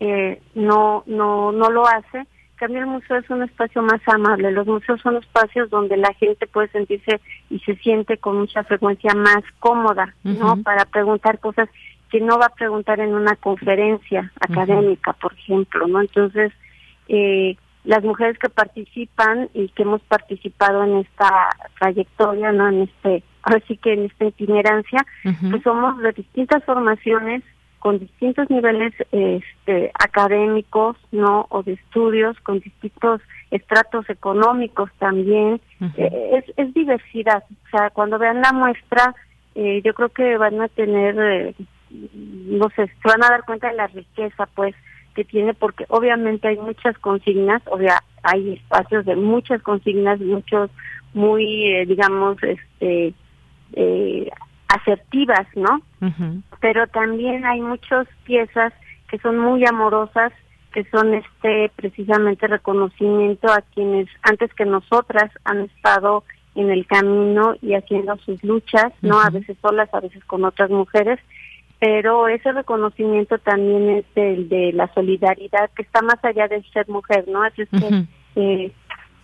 eh, no, no, no lo hace. Cambio el museo es un espacio más amable. Los museos son espacios donde la gente puede sentirse y se siente con mucha frecuencia más cómoda, ¿no? Para preguntar cosas que no va a preguntar en una conferencia académica, por ejemplo, ¿no? Entonces, eh, las mujeres que participan y que hemos participado en esta trayectoria, ¿no? En este, ahora sí que en esta itinerancia, pues somos de distintas formaciones, con distintos niveles este, académicos, ¿no? O de estudios, con distintos estratos económicos también. Eh, es, es diversidad. O sea, cuando vean la muestra, eh, yo creo que van a tener eh, no sé, se van a dar cuenta de la riqueza, pues, que tiene, porque obviamente hay muchas consignas, o sea, hay espacios de muchas consignas, muchos muy, eh, digamos, este, eh, asertivas, ¿no? Pero también hay muchas piezas que son muy amorosas, que son este precisamente reconocimiento a quienes antes que nosotras han estado en el camino y haciendo sus luchas, ¿no? A veces solas, a veces con otras mujeres pero ese reconocimiento también es el de la solidaridad que está más allá de ser mujer, ¿no? Así es que, eh,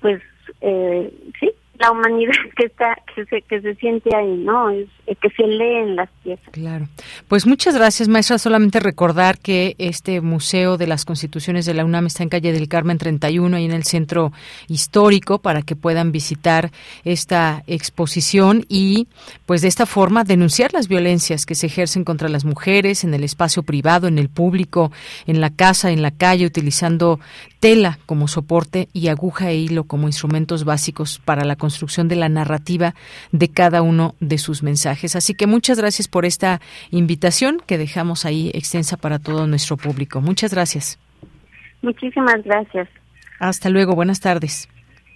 pues, eh, sí, la humanidad que está que se, que se siente ahí, ¿no? Es, que se lee en las piezas. Claro. Pues muchas gracias, maestra. Solamente recordar que este Museo de las Constituciones de la UNAM está en calle del Carmen 31 y en el centro histórico para que puedan visitar esta exposición y pues de esta forma denunciar las violencias que se ejercen contra las mujeres en el espacio privado, en el público, en la casa, en la calle, utilizando tela como soporte y aguja e hilo como instrumentos básicos para la construcción de la narrativa de cada uno de sus mensajes. Así que muchas gracias por esta invitación que dejamos ahí extensa para todo nuestro público. Muchas gracias. Muchísimas gracias. Hasta luego, buenas tardes.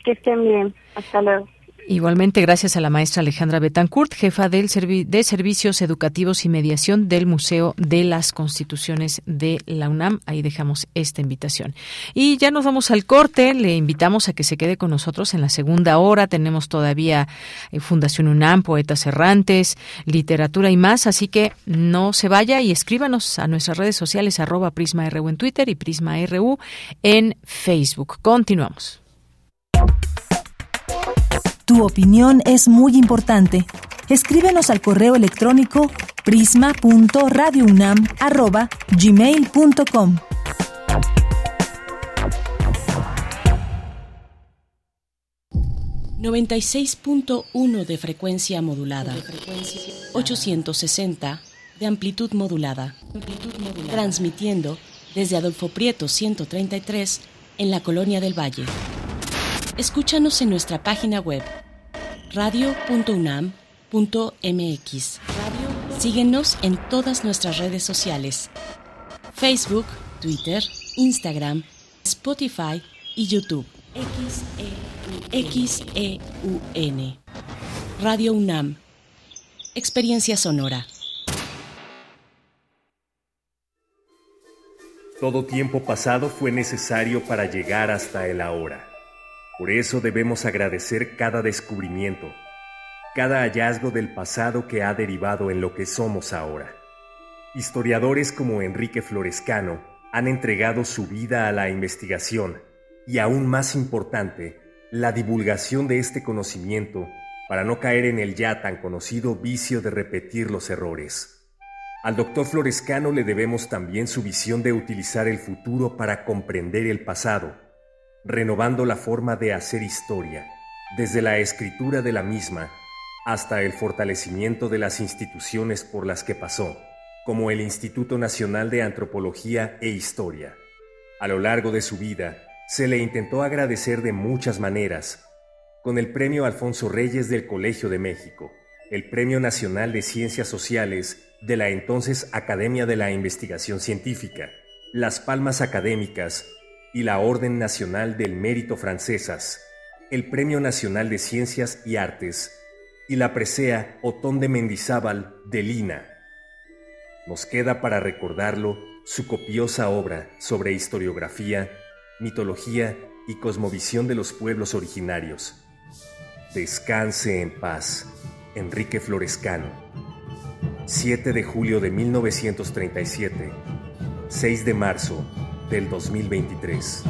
Que estén bien. Hasta luego. Igualmente, gracias a la maestra Alejandra Betancourt, jefa del de Servicios Educativos y Mediación del Museo de las Constituciones de la UNAM. Ahí dejamos esta invitación. Y ya nos vamos al corte. Le invitamos a que se quede con nosotros en la segunda hora. Tenemos todavía eh, Fundación UNAM, Poetas Errantes, Literatura y más. Así que no se vaya y escríbanos a nuestras redes sociales, arroba Prisma RU en Twitter y Prisma RU en Facebook. Continuamos. Tu opinión es muy importante. Escríbenos al correo electrónico prisma.radiounam@gmail.com. ...96.1 de frecuencia modulada... ...860 de amplitud modulada... ...transmitiendo desde Adolfo Prieto 133... ...en la Colonia del Valle... Escúchanos en nuestra página web radio.unam.mx. Síguenos en todas nuestras redes sociales: Facebook, Twitter, Instagram, Spotify y YouTube. XEUN. Radio UNAM. Experiencia sonora. Todo tiempo pasado fue necesario para llegar hasta el ahora. Por eso debemos agradecer cada descubrimiento, cada hallazgo del pasado que ha derivado en lo que somos ahora. Historiadores como Enrique Florescano han entregado su vida a la investigación y aún más importante, la divulgación de este conocimiento para no caer en el ya tan conocido vicio de repetir los errores. Al doctor Florescano le debemos también su visión de utilizar el futuro para comprender el pasado renovando la forma de hacer historia, desde la escritura de la misma hasta el fortalecimiento de las instituciones por las que pasó, como el Instituto Nacional de Antropología e Historia. A lo largo de su vida, se le intentó agradecer de muchas maneras, con el Premio Alfonso Reyes del Colegio de México, el Premio Nacional de Ciencias Sociales de la entonces Academia de la Investigación Científica, las Palmas Académicas y la Orden Nacional del Mérito Francesas, el Premio Nacional de Ciencias y Artes y la presea Otón de Mendizábal de Lina. Nos queda para recordarlo su copiosa obra sobre historiografía, mitología y cosmovisión de los pueblos originarios. Descanse en paz, Enrique Florescano. 7 de julio de 1937, 6 de marzo del 2023.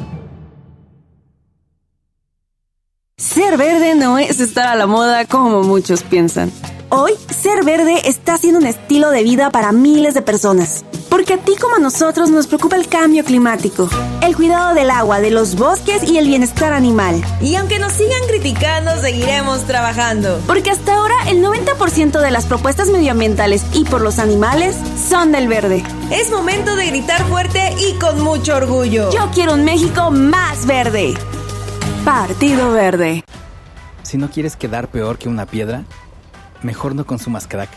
Ser verde no es estar a la moda como muchos piensan. Hoy, ser verde está siendo un estilo de vida para miles de personas. Porque a ti como a nosotros nos preocupa el cambio climático, el cuidado del agua, de los bosques y el bienestar animal. Y aunque nos sigan criticando, seguiremos trabajando. Porque hasta ahora el 90% de las propuestas medioambientales y por los animales son del verde. Es momento de gritar fuerte y con mucho orgullo. Yo quiero un México más verde. Partido Verde. Si no quieres quedar peor que una piedra, mejor no consumas crack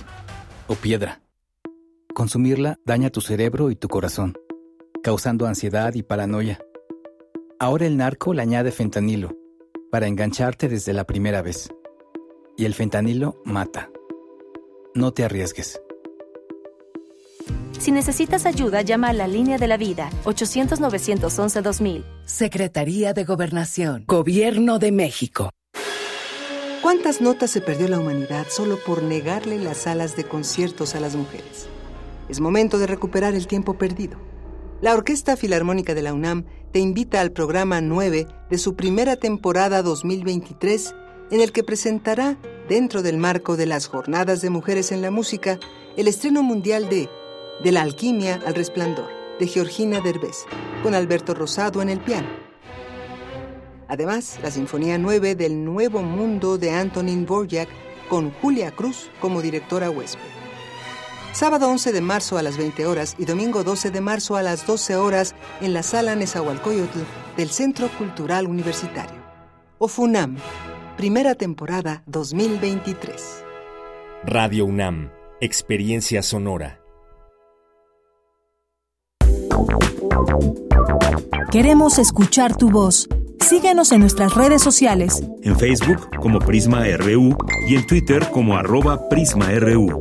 o piedra. Consumirla daña tu cerebro y tu corazón, causando ansiedad y paranoia. Ahora el narco le añade fentanilo para engancharte desde la primera vez. Y el fentanilo mata. No te arriesgues. Si necesitas ayuda, llama a la línea de la vida 800-911-2000. Secretaría de Gobernación, Gobierno de México. ¿Cuántas notas se perdió la humanidad solo por negarle las salas de conciertos a las mujeres? Es momento de recuperar el tiempo perdido. La Orquesta Filarmónica de la UNAM te invita al programa 9 de su primera temporada 2023, en el que presentará, dentro del marco de las Jornadas de Mujeres en la Música, el estreno mundial de De la Alquimia al Resplandor, de Georgina Derbez, con Alberto Rosado en el piano. Además, la Sinfonía 9 del Nuevo Mundo de Antonin Dvorak, con Julia Cruz como directora huésped sábado 11 de marzo a las 20 horas y domingo 12 de marzo a las 12 horas en la sala Nezahualcóyotl del Centro Cultural Universitario. OFUNAM, primera temporada 2023. Radio UNAM, experiencia sonora. Queremos escuchar tu voz. Síguenos en nuestras redes sociales. En Facebook como Prisma RU y en Twitter como arroba PrismaRU.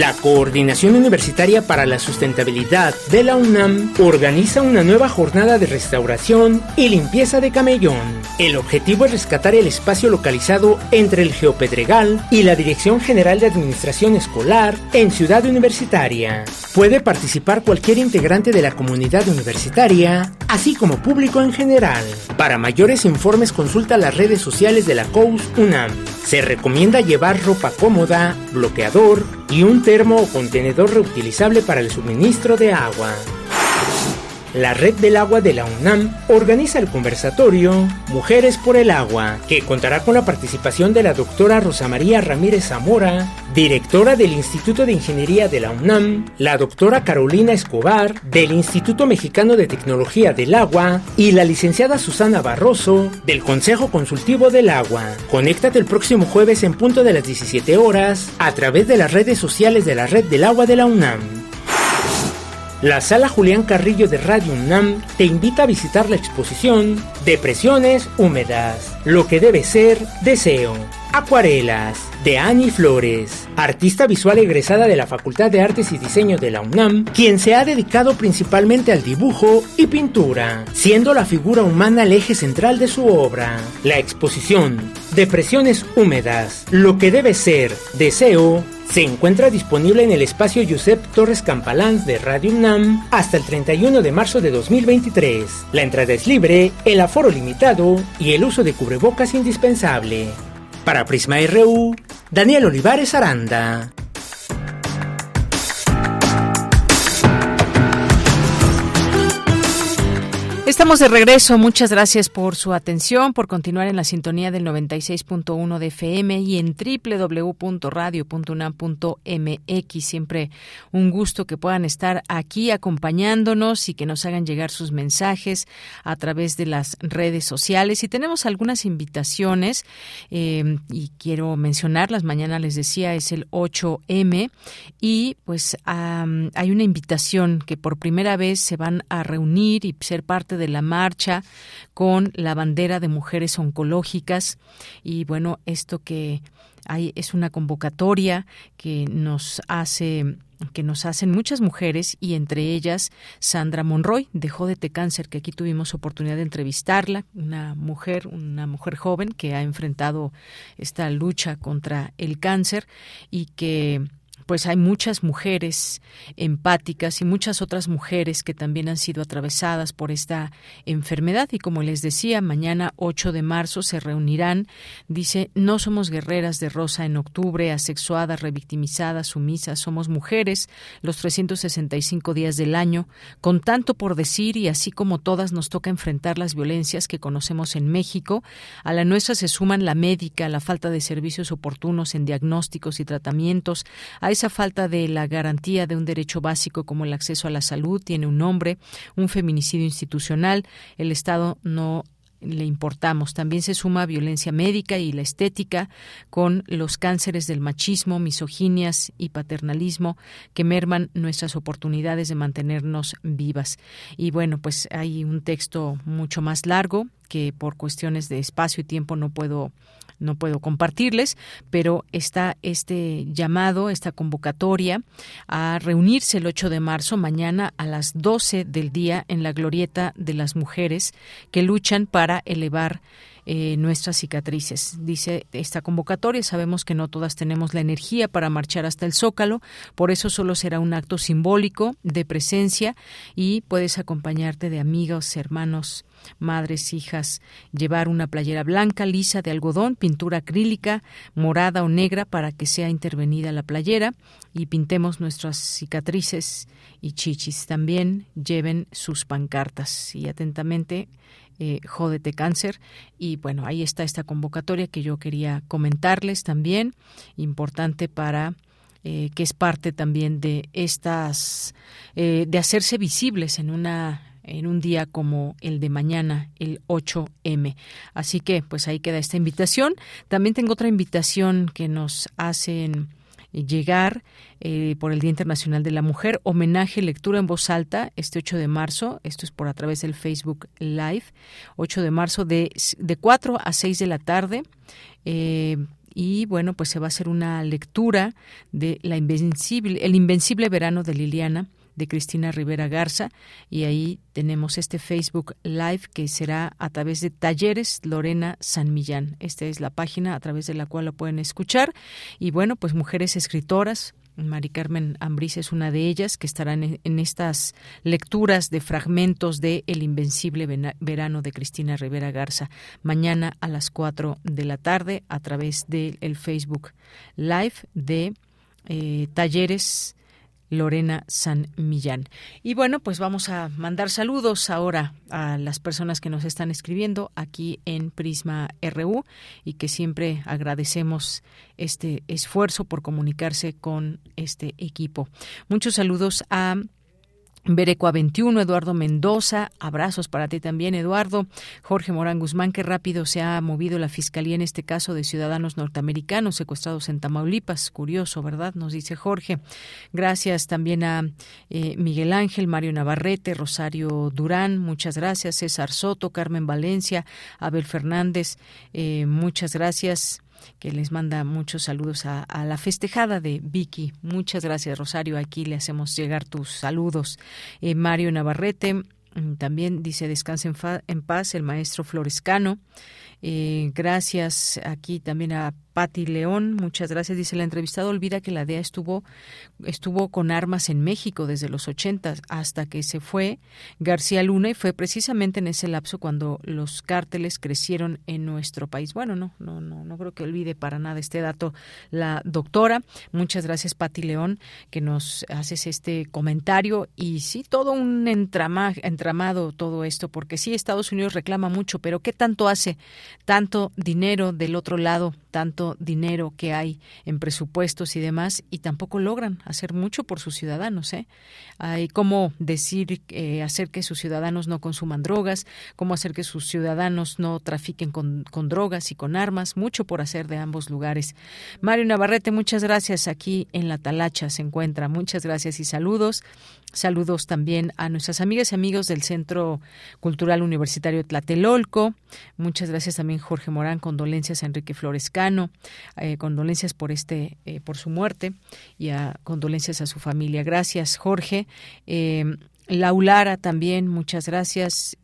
La Coordinación Universitaria para la Sustentabilidad de la UNAM organiza una nueva jornada de restauración y limpieza de Camellón. El objetivo es rescatar el espacio localizado entre el Geopedregal y la Dirección General de Administración Escolar en Ciudad Universitaria. Puede participar cualquier integrante de la comunidad universitaria, así como público en general. Para mayores informes consulta las redes sociales de la COUS UNAM. Se recomienda llevar ropa cómoda, bloqueador y un termo o contenedor reutilizable para el suministro de agua. La Red del Agua de la UNAM organiza el conversatorio Mujeres por el Agua, que contará con la participación de la doctora Rosa María Ramírez Zamora, directora del Instituto de Ingeniería de la UNAM, la doctora Carolina Escobar, del Instituto Mexicano de Tecnología del Agua, y la licenciada Susana Barroso, del Consejo Consultivo del Agua. Conéctate el próximo jueves en punto de las 17 horas a través de las redes sociales de la Red del Agua de la UNAM. La sala Julián Carrillo de Radio UNAM te invita a visitar la exposición Depresiones húmedas, lo que debe ser deseo. Acuarelas de Annie Flores, artista visual egresada de la Facultad de Artes y Diseño de la UNAM, quien se ha dedicado principalmente al dibujo y pintura, siendo la figura humana el eje central de su obra. La exposición Depresiones húmedas, lo que debe ser deseo se encuentra disponible en el espacio Josep Torres Campalans de Radio UNAM hasta el 31 de marzo de 2023. La entrada es libre, el aforo limitado y el uso de cubrebocas indispensable. Para Prisma RU, Daniel Olivares Aranda. Estamos de regreso. Muchas gracias por su atención, por continuar en la sintonía del 96.1 de FM y en www.radio.unam.mx. Siempre un gusto que puedan estar aquí acompañándonos y que nos hagan llegar sus mensajes a través de las redes sociales. Y tenemos algunas invitaciones eh, y quiero mencionarlas. Mañana les decía es el 8M y pues hay una invitación que por primera vez se van a reunir y ser parte de la marcha con la bandera de mujeres oncológicas. Y bueno, esto que hay es una convocatoria que nos hace que nos hacen muchas mujeres y entre ellas Sandra Monroy de Jódete Cáncer, que aquí tuvimos oportunidad de entrevistarla, una mujer, una mujer joven que ha enfrentado esta lucha contra el cáncer y que pues hay muchas mujeres empáticas y muchas otras mujeres que también han sido atravesadas por esta enfermedad. Y como les decía, mañana 8 de marzo se reunirán, dice, no somos guerreras de rosa en octubre, asexuadas, revictimizadas, sumisas, somos mujeres los 365 días del año, con tanto por decir y así como todas nos toca enfrentar las violencias que conocemos en México, a la nuestra se suman la médica, la falta de servicios oportunos en diagnósticos y tratamientos, a esa falta de la garantía de un derecho básico como el acceso a la salud tiene un nombre, un feminicidio institucional. El Estado no le importamos. También se suma violencia médica y la estética con los cánceres del machismo, misoginias y paternalismo que merman nuestras oportunidades de mantenernos vivas. Y bueno, pues hay un texto mucho más largo que por cuestiones de espacio y tiempo no puedo no puedo compartirles, pero está este llamado, esta convocatoria a reunirse el 8 de marzo, mañana a las 12 del día, en la glorieta de las mujeres que luchan para elevar eh, nuestras cicatrices. Dice esta convocatoria, sabemos que no todas tenemos la energía para marchar hasta el zócalo, por eso solo será un acto simbólico de presencia y puedes acompañarte de amigos, hermanos, madres, hijas, llevar una playera blanca, lisa de algodón, pintura acrílica, morada o negra para que sea intervenida la playera y pintemos nuestras cicatrices y chichis. También lleven sus pancartas y atentamente eh, Jódete Cáncer. Y bueno, ahí está esta convocatoria que yo quería comentarles también, importante para eh, que es parte también de estas, eh, de hacerse visibles en una en un día como el de mañana, el 8M. Así que pues ahí queda esta invitación. También tengo otra invitación que nos hacen llegar eh, por el Día Internacional de la Mujer, homenaje, lectura en voz alta, este 8 de marzo, esto es por a través del Facebook Live, 8 de marzo de, de 4 a 6 de la tarde. Eh, y bueno, pues se va a hacer una lectura de la invencible, el invencible verano de Liliana, de Cristina Rivera Garza y ahí tenemos este Facebook Live que será a través de Talleres Lorena San Millán. Esta es la página a través de la cual lo pueden escuchar y bueno, pues mujeres escritoras, Mari Carmen Ambrís es una de ellas que estarán en, estas lecturas de fragmentos de El Invencible Verano de Cristina Rivera Garza mañana a las 4 de la tarde a través del Facebook Live de eh, Talleres Lorena San Millán. Y bueno, pues vamos a mandar saludos ahora a las personas que nos están escribiendo aquí en Prisma RU y que siempre agradecemos este esfuerzo por comunicarse con este equipo. Muchos saludos a Berecoa 21, Eduardo Mendoza, abrazos para ti también, Eduardo. Jorge Morán Guzmán, qué rápido se ha movido la fiscalía en este caso de ciudadanos norteamericanos secuestrados en Tamaulipas. Curioso, ¿verdad? Nos dice Jorge. Gracias también a eh, Miguel Ángel, Mario Navarrete, Rosario Durán, muchas gracias. César Soto, Carmen Valencia, Abel Fernández, eh, muchas gracias que les manda muchos saludos a, la festejada de Vicky. Muchas gracias, Rosario. Aquí le hacemos llegar tus saludos. Eh, Mario Navarrete mm, también dice descanse en, paz el maestro Florescano. Eh, gracias aquí también a Patti León, muchas gracias. Dice la entrevistada olvida que la DEA estuvo estuvo con armas en México desde los 80 hasta que se fue García Luna y fue precisamente en ese lapso cuando los cárteles crecieron en nuestro país. Bueno, no, no, no, no creo que olvide para nada este dato la doctora. Muchas gracias, Patti León, que nos haces este comentario y sí, todo un entramado todo esto, porque sí, Estados Unidos reclama mucho, pero ¿qué tanto hace? Tanto dinero del otro lado, tanto dinero que hay en presupuestos y demás y tampoco logran hacer mucho por sus ciudadanos. ¿eh? Hay cómo decir, eh, hacer que sus ciudadanos no consuman drogas, cómo hacer que sus ciudadanos no trafiquen con, con drogas y con armas, mucho por hacer de ambos lugares. Mario Navarrete, muchas gracias. Aquí en La Talacha se encuentra. Muchas gracias y saludos. Saludos también a nuestras amigas y amigos del Centro Cultural Universitario Tlatelolco. Muchas gracias también Jorge Morán, condolencias a Enrique Florescano, eh, condolencias por este, eh, por su muerte y a condolencias a su familia. Gracias Jorge. Eh, Laulara también, muchas gracias.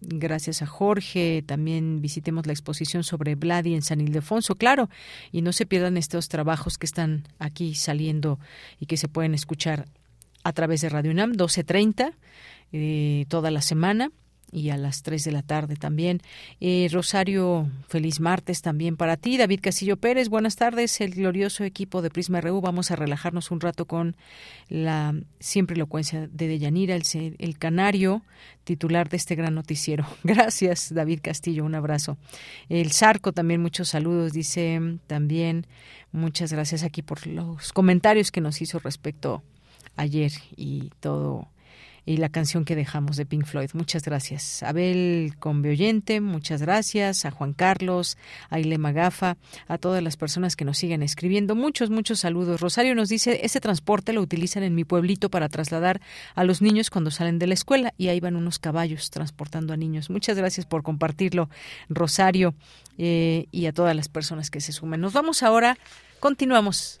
gracias a Jorge. También visitemos la exposición sobre Vladi en San Ildefonso, claro. Y no se pierdan estos trabajos que están aquí saliendo y que se pueden escuchar a través de Radio UNAM, 12.30 eh, toda la semana y a las 3 de la tarde también. Eh, Rosario, feliz martes también para ti. David Castillo Pérez, buenas tardes. El glorioso equipo de Prisma RU. Vamos a relajarnos un rato con la siempre elocuencia de Deyanira, el, el canario titular de este gran noticiero. Gracias, David Castillo. Un abrazo. El Zarco también, muchos saludos. Dice también, muchas gracias aquí por los comentarios que nos hizo respecto ayer y todo y la canción que dejamos de Pink Floyd. Muchas gracias. Abel Conveoyente, muchas gracias. A Juan Carlos, a Ilema Gafa, a todas las personas que nos siguen escribiendo. Muchos, muchos saludos. Rosario nos dice, ese transporte lo utilizan en mi pueblito para trasladar a los niños cuando salen de la escuela y ahí van unos caballos transportando a niños. Muchas gracias por compartirlo, Rosario, eh, y a todas las personas que se sumen. Nos vamos ahora, continuamos.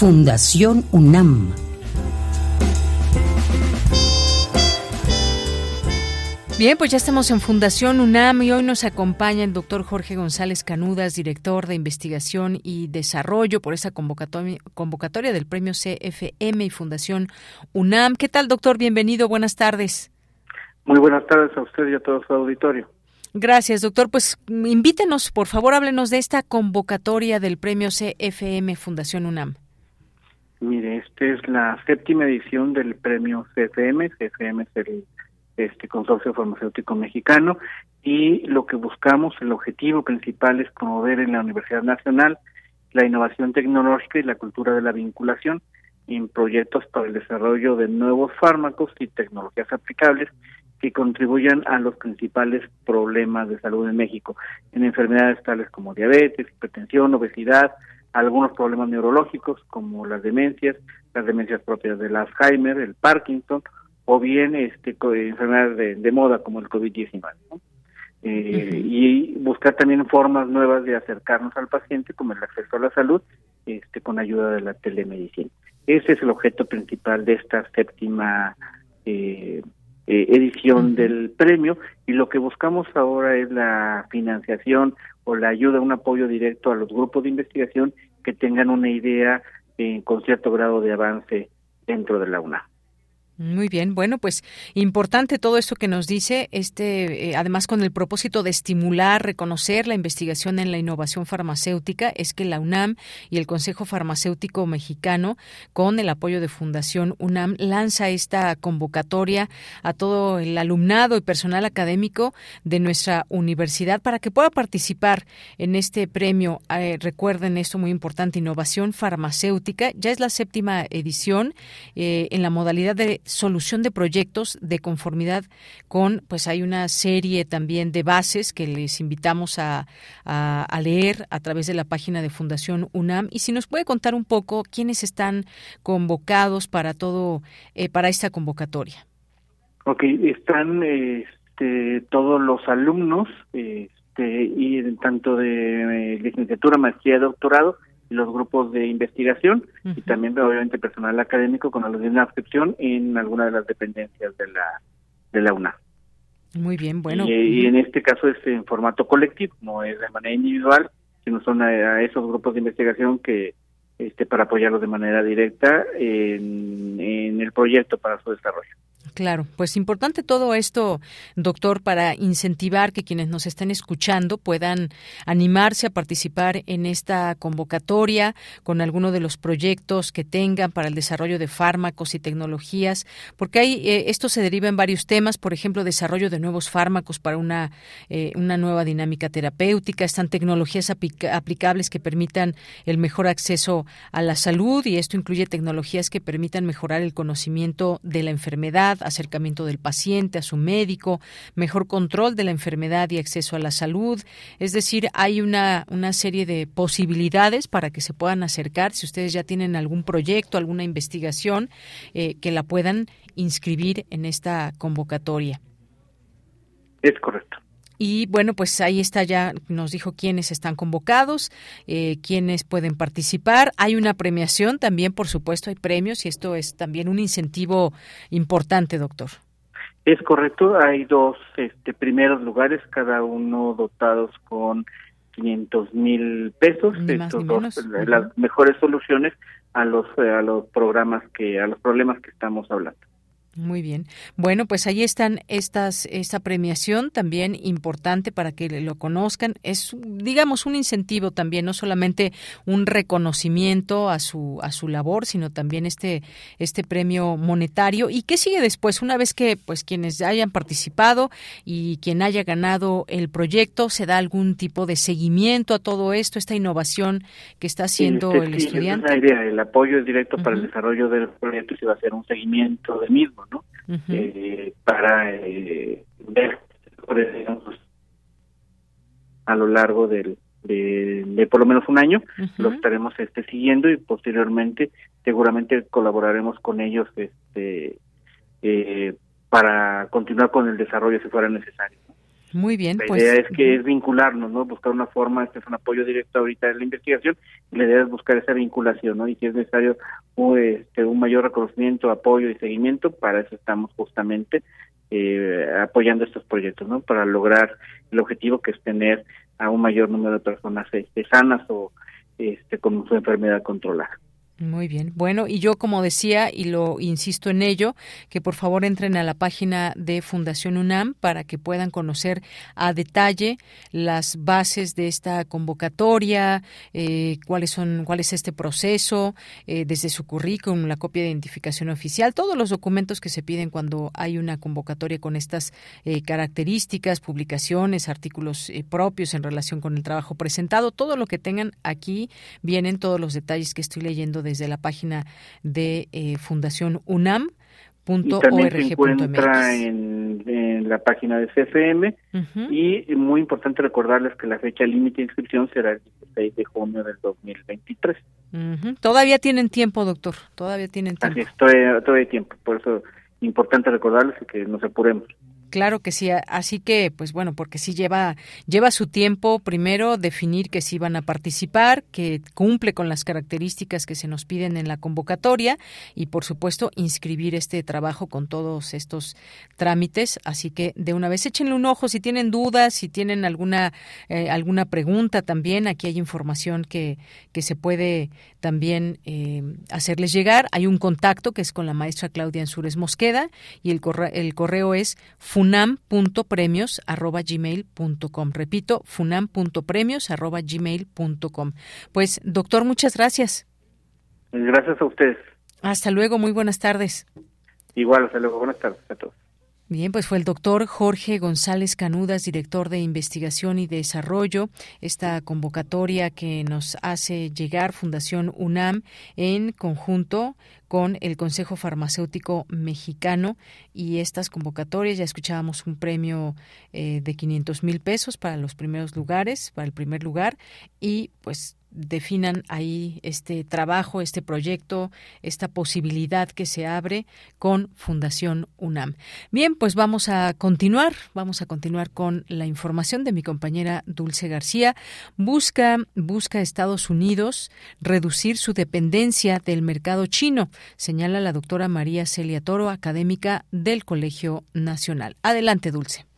Fundación UNAM. Bien, pues ya estamos en Fundación UNAM y hoy nos acompaña el doctor Jorge González Canudas, director de investigación y desarrollo por esa convocatoria, convocatoria del premio CFM y Fundación UNAM. ¿Qué tal, doctor? Bienvenido, buenas tardes. Muy buenas tardes a usted y a todo su auditorio. Gracias, doctor. Pues invítenos, por favor, háblenos de esta convocatoria del premio CFM Fundación UNAM. Mire, esta es la séptima edición del premio CFM. CFM es el este Consorcio Farmacéutico Mexicano y lo que buscamos, el objetivo principal es promover en la Universidad Nacional la innovación tecnológica y la cultura de la vinculación en proyectos para el desarrollo de nuevos fármacos y tecnologías aplicables que contribuyan a los principales problemas de salud en México, en enfermedades tales como diabetes, hipertensión, obesidad, algunos problemas neurológicos como las demencias, las demencias propias del Alzheimer, el Parkinson, o bien este enfermedades de, moda como el COVID-19. Eh, y buscar también formas nuevas de acercarnos al paciente, como el acceso a la salud, este, con ayuda de la telemedicina. Ese es el objeto principal de esta séptima eh, eh, edición del premio y lo que buscamos ahora es la financiación o la ayuda, un apoyo directo a los grupos de investigación que tengan una idea eh, con cierto grado de avance dentro de la UNA. Muy bien, bueno, pues importante todo esto que nos dice, este, eh, además con el propósito de estimular, reconocer la investigación en la innovación farmacéutica, es que la UNAM y el Consejo Farmacéutico Mexicano, con el apoyo de Fundación UNAM, lanza esta convocatoria a todo el alumnado y personal académico de nuestra universidad para que pueda participar en este premio. Eh, recuerden esto muy importante, innovación farmacéutica, ya es la séptima edición eh, en la modalidad de solución de proyectos de conformidad con, pues hay una serie también de bases que les invitamos a, a, leer a través de la página de Fundación UNAM. Y si nos puede contar un poco quiénes están convocados para todo, eh, para esta convocatoria. Ok, están este, todos los alumnos, este, y tanto de eh, licenciatura, maestría, doctorado, y los grupos de investigación, y también obviamente personal académico con una inscripción en alguna de las dependencias de la de la UNAM. Muy bien, bueno. Y, en este caso es en formato colectivo, no es de manera individual, sino son a, esos grupos de investigación que este para apoyarlos de manera directa en, en el proyecto para su desarrollo. Claro, pues importante todo esto, doctor, para incentivar que quienes nos estén escuchando puedan animarse a participar en esta convocatoria con alguno de los proyectos que tengan para el desarrollo de fármacos y tecnologías, porque hay, eh, esto se deriva en varios temas, por ejemplo, desarrollo de nuevos fármacos para una, eh, una nueva dinámica terapéutica, están tecnologías aplicables que permitan el mejor acceso a la salud y esto incluye tecnologías que permitan mejorar el conocimiento de la enfermedad, acercamiento del paciente a su médico, mejor control de la enfermedad y acceso a la salud. Es decir, hay una, una serie de posibilidades para que se puedan acercar. Si ustedes ya tienen algún proyecto, alguna investigación, eh, que la puedan inscribir en esta convocatoria. Es correcto. Y bueno, pues ahí está ya, nos dijo quiénes están convocados, eh, quiénes pueden participar. Hay una premiación también, por supuesto, hay premios y esto es también un incentivo importante, doctor. Es correcto, hay dos este, primeros lugares, cada uno dotados con 500 mil pesos. Estos dos, las mejores soluciones a los a los programas que a los problemas que estamos hablando. Muy bien. Bueno, pues ahí están estas esta premiación también importante para que lo conozcan. Es digamos un incentivo también, no solamente un reconocimiento a su a su labor, sino también este este premio monetario. ¿Y qué sigue después? Una vez que pues quienes hayan participado y quien haya ganado el proyecto, se da algún tipo de seguimiento a todo esto, esta innovación que está haciendo el estudiante. idea, el apoyo es directo para el desarrollo del proyecto y se va a hacer un seguimiento del mismo. Eh, para eh, ver a lo largo del, de, por lo menos un año lo estaremos este siguiendo y posteriormente seguramente colaboraremos con ellos este eh, para continuar con el desarrollo si fuera necesario muy bien. La pues, idea es que es vincularnos, ¿no? Buscar una forma, este es un apoyo directo ahorita en la investigación, y la idea es buscar esa vinculación, ¿no? Y si es necesario un, este, un mayor reconocimiento, apoyo y seguimiento, para eso estamos justamente eh, apoyando estos proyectos, ¿no? Para lograr el objetivo que es tener a un mayor número de personas este, sanas o este, con su enfermedad controlada. Muy bien. Bueno, y yo como decía, y lo insisto en ello, que por favor entren a la página de Fundación UNAM para que puedan conocer a detalle las bases de esta convocatoria, eh, cuáles son, cuál es este proceso, eh, desde su currículum, la copia de identificación oficial, todos los documentos que se piden cuando hay una convocatoria con estas eh, características, publicaciones, artículos propios en relación con el trabajo presentado, todo lo que tengan aquí vienen todos los detalles que estoy leyendo de desde la página de eh, Fundación UNAM. Punto también se encuentra en, la página de CFM y muy importante recordarles que la fecha límite de inscripción será el 16 de junio del 2023. Todavía tienen tiempo, doctor, todavía tienen tiempo. Así es, todavía, todavía hay tiempo, por eso importante recordarles que nos apuremos. Claro que sí, así que pues bueno, porque sí lleva lleva su tiempo primero definir que sí van a participar, que cumple con las características que se nos piden en la convocatoria y por supuesto inscribir este trabajo con todos estos trámites, así que de una vez échenle un ojo si tienen dudas, si tienen alguna eh, alguna pregunta también, aquí hay información que que se puede también eh, hacerles llegar, hay un contacto que es con la maestra Claudia Ansures Mosqueda y el correo, el correo es funam.premios.gmail.com. Repito, funam.premios.gmail.com. Pues, doctor, muchas gracias. Gracias a ustedes. Hasta luego, muy buenas tardes. Igual, hasta luego, buenas tardes a todos. Bien, pues fue el doctor Jorge González Canudas, director de investigación y desarrollo, esta convocatoria que nos hace llegar Fundación UNAM en conjunto con el Consejo Farmacéutico Mexicano y estas convocatorias. Ya escuchábamos un premio eh, de 500 mil pesos para los primeros lugares, para el primer lugar y pues definan ahí este trabajo, este proyecto, esta posibilidad que se abre con Fundación UNAM. Bien, pues vamos a continuar, vamos a continuar con la información de mi compañera Dulce García. Busca, busca Estados Unidos reducir su dependencia del mercado chino, señala la doctora María Celia Toro, académica del Colegio Nacional. Adelante, Dulce.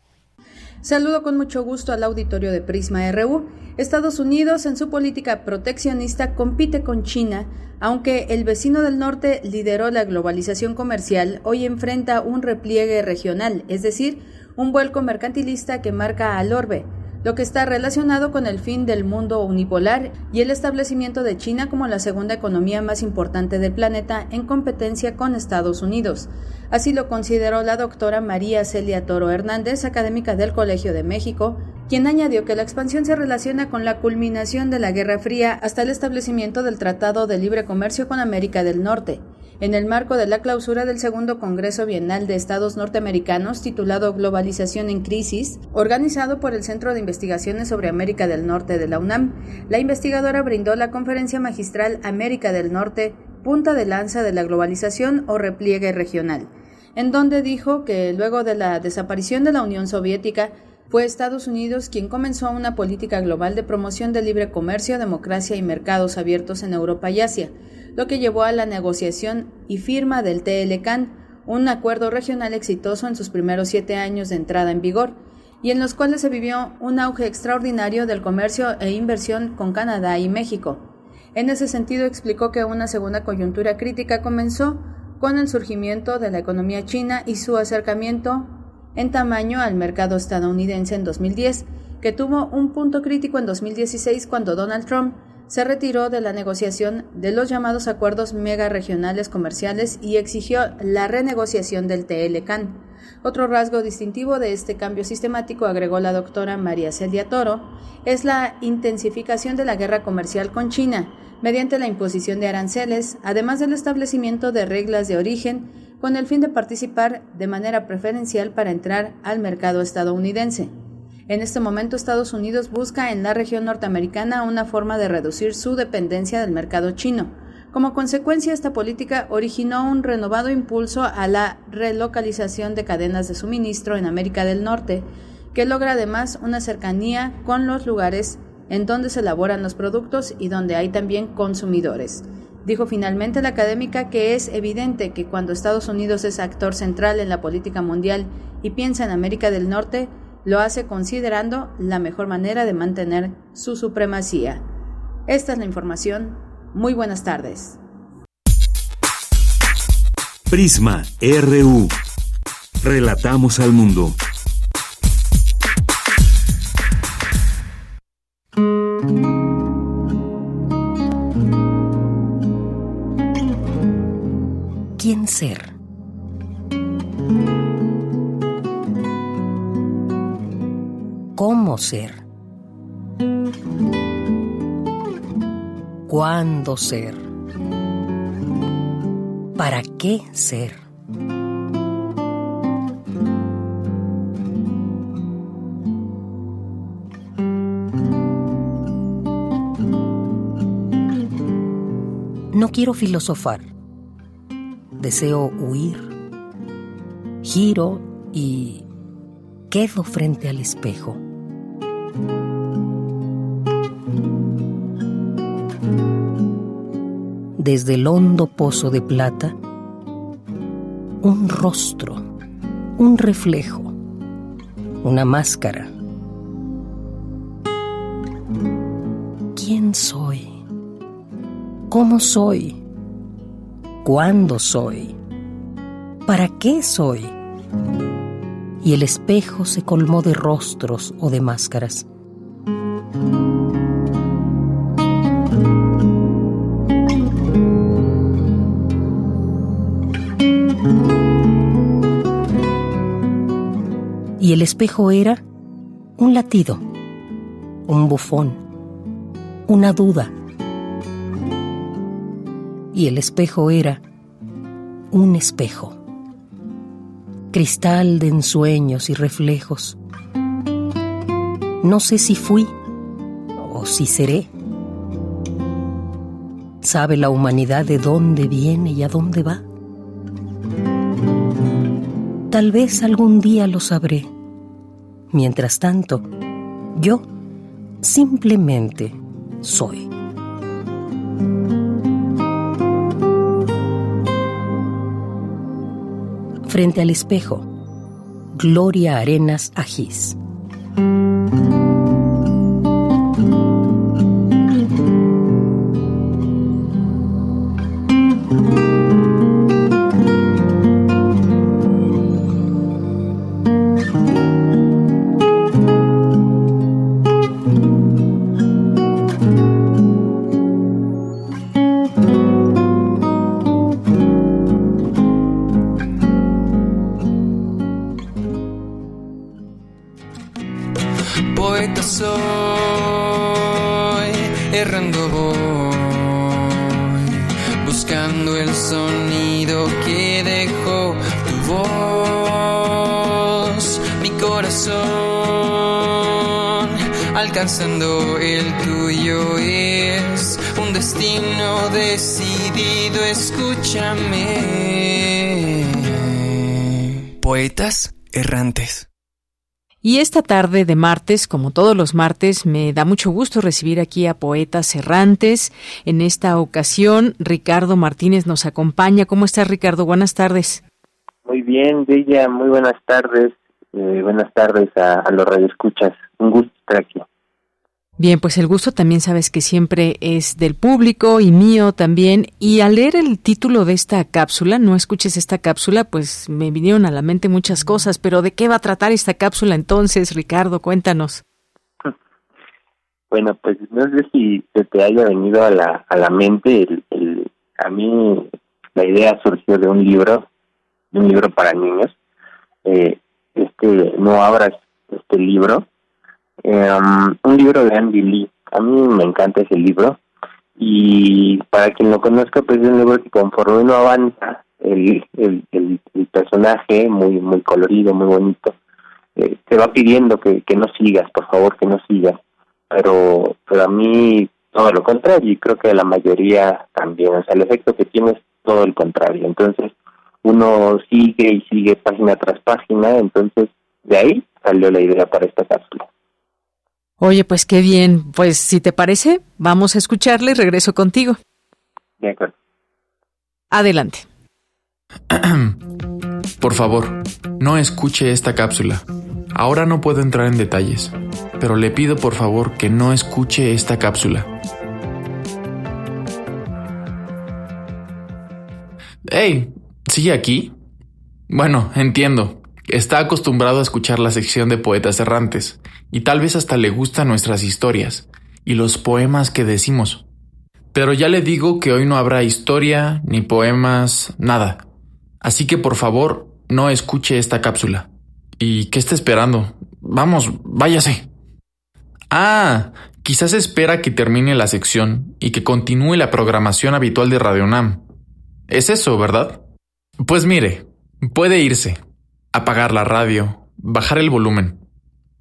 Saludo con mucho gusto al auditorio de Prisma RU. Estados Unidos en su política proteccionista compite con China, aunque el vecino del norte lideró la globalización comercial, hoy enfrenta un repliegue regional, es decir, un vuelco mercantilista que marca al orbe lo que está relacionado con el fin del mundo unipolar y el establecimiento de China como la segunda economía más importante del planeta en competencia con Estados Unidos. Así lo consideró la doctora María Celia Toro Hernández, académica del Colegio de México, quien añadió que la expansión se relaciona con la culminación de la Guerra Fría hasta el establecimiento del Tratado de Libre Comercio con América del Norte en el marco de la clausura del segundo Congreso Bienal de Estados Norteamericanos titulado Globalización en Crisis, organizado por el Centro de Investigaciones sobre América del Norte de la UNAM, la investigadora brindó la conferencia magistral América del Norte, punta de lanza de la globalización o repliegue regional, en donde dijo que luego de la desaparición de la Unión Soviética, fue Estados Unidos quien comenzó una política global de promoción del libre comercio, democracia y mercados abiertos en Europa y Asia, lo que llevó a la negociación y firma del TLCAN, un acuerdo regional exitoso en sus primeros siete años de entrada en vigor, y en los cuales se vivió un auge extraordinario del comercio e inversión con Canadá y México. En ese sentido explicó que una segunda coyuntura crítica comenzó con el surgimiento de la economía china y su acercamiento en tamaño al mercado estadounidense en 2010, que tuvo un punto crítico en 2016 cuando Donald Trump se retiró de la negociación de los llamados acuerdos mega regionales comerciales y exigió la renegociación del TLCAN. Otro rasgo distintivo de este cambio sistemático, agregó la doctora María Celia Toro, es la intensificación de la guerra comercial con China, mediante la imposición de aranceles, además del establecimiento de reglas de origen, con el fin de participar de manera preferencial para entrar al mercado estadounidense. En este momento Estados Unidos busca en la región norteamericana una forma de reducir su dependencia del mercado chino. Como consecuencia, esta política originó un renovado impulso a la relocalización de cadenas de suministro en América del Norte, que logra además una cercanía con los lugares en donde se elaboran los productos y donde hay también consumidores. Dijo finalmente la académica que es evidente que cuando Estados Unidos es actor central en la política mundial y piensa en América del Norte, lo hace considerando la mejor manera de mantener su supremacía. Esta es la información. Muy buenas tardes. Prisma RU. Relatamos al mundo. ¿Quién ser? Ser, cuándo ser, para qué ser. No quiero filosofar, deseo huir, giro y quedo frente al espejo. Desde el hondo pozo de plata, un rostro, un reflejo, una máscara. ¿Quién soy? ¿Cómo soy? ¿Cuándo soy? ¿Para qué soy? Y el espejo se colmó de rostros o de máscaras. Y el espejo era un latido, un bufón, una duda. Y el espejo era un espejo, cristal de ensueños y reflejos. No sé si fui o si seré. ¿Sabe la humanidad de dónde viene y a dónde va? Tal vez algún día lo sabré. Mientras tanto, yo simplemente soy. Frente al espejo, Gloria Arenas Agis. Errantes. Y esta tarde de martes, como todos los martes, me da mucho gusto recibir aquí a Poetas Errantes. En esta ocasión, Ricardo Martínez nos acompaña. ¿Cómo estás, Ricardo? Buenas tardes. Muy bien, Bella. Muy buenas tardes. Eh, buenas tardes a, a los radioescuchas. Un gusto estar aquí. Bien, pues el gusto también sabes que siempre es del público y mío también. Y al leer el título de esta cápsula, no escuches esta cápsula, pues me vinieron a la mente muchas cosas. Pero ¿de qué va a tratar esta cápsula entonces, Ricardo? Cuéntanos. Bueno, pues no sé si se te haya venido a la, a la mente. El, a mí la idea surgió de un libro, de un libro para niños. Eh, este, no abras este libro Um, un libro de Andy Lee. A mí me encanta ese libro y para quien lo conozca, pues es un libro que conforme uno avanza, el, el, el, personaje muy muy colorido, muy bonito, eh, te va pidiendo que, que no sigas, por favor, que no sigas. Pero, pero a mí todo lo contrario y creo que la mayoría también, o sea, el efecto que tiene es todo el contrario. Entonces, uno sigue y sigue página tras página, entonces de ahí salió la idea para esta cápsula. Oye, pues qué bien. Pues si te parece, vamos a escucharle y regreso contigo. De acuerdo. Adelante. Por favor, no escuche esta cápsula. Ahora no puedo entrar en detalles, pero le pido por favor que no escuche esta cápsula. ¡Hey! ¿Sigue aquí? Bueno, entiendo. Está acostumbrado a escuchar la sección de poetas errantes, y tal vez hasta le gustan nuestras historias y los poemas que decimos. Pero ya le digo que hoy no habrá historia, ni poemas, nada. Así que por favor, no escuche esta cápsula. ¿Y qué está esperando? Vamos, váyase. Ah, quizás espera que termine la sección y que continúe la programación habitual de Radio Nam. Es eso, ¿verdad? Pues mire, puede irse apagar la radio, bajar el volumen.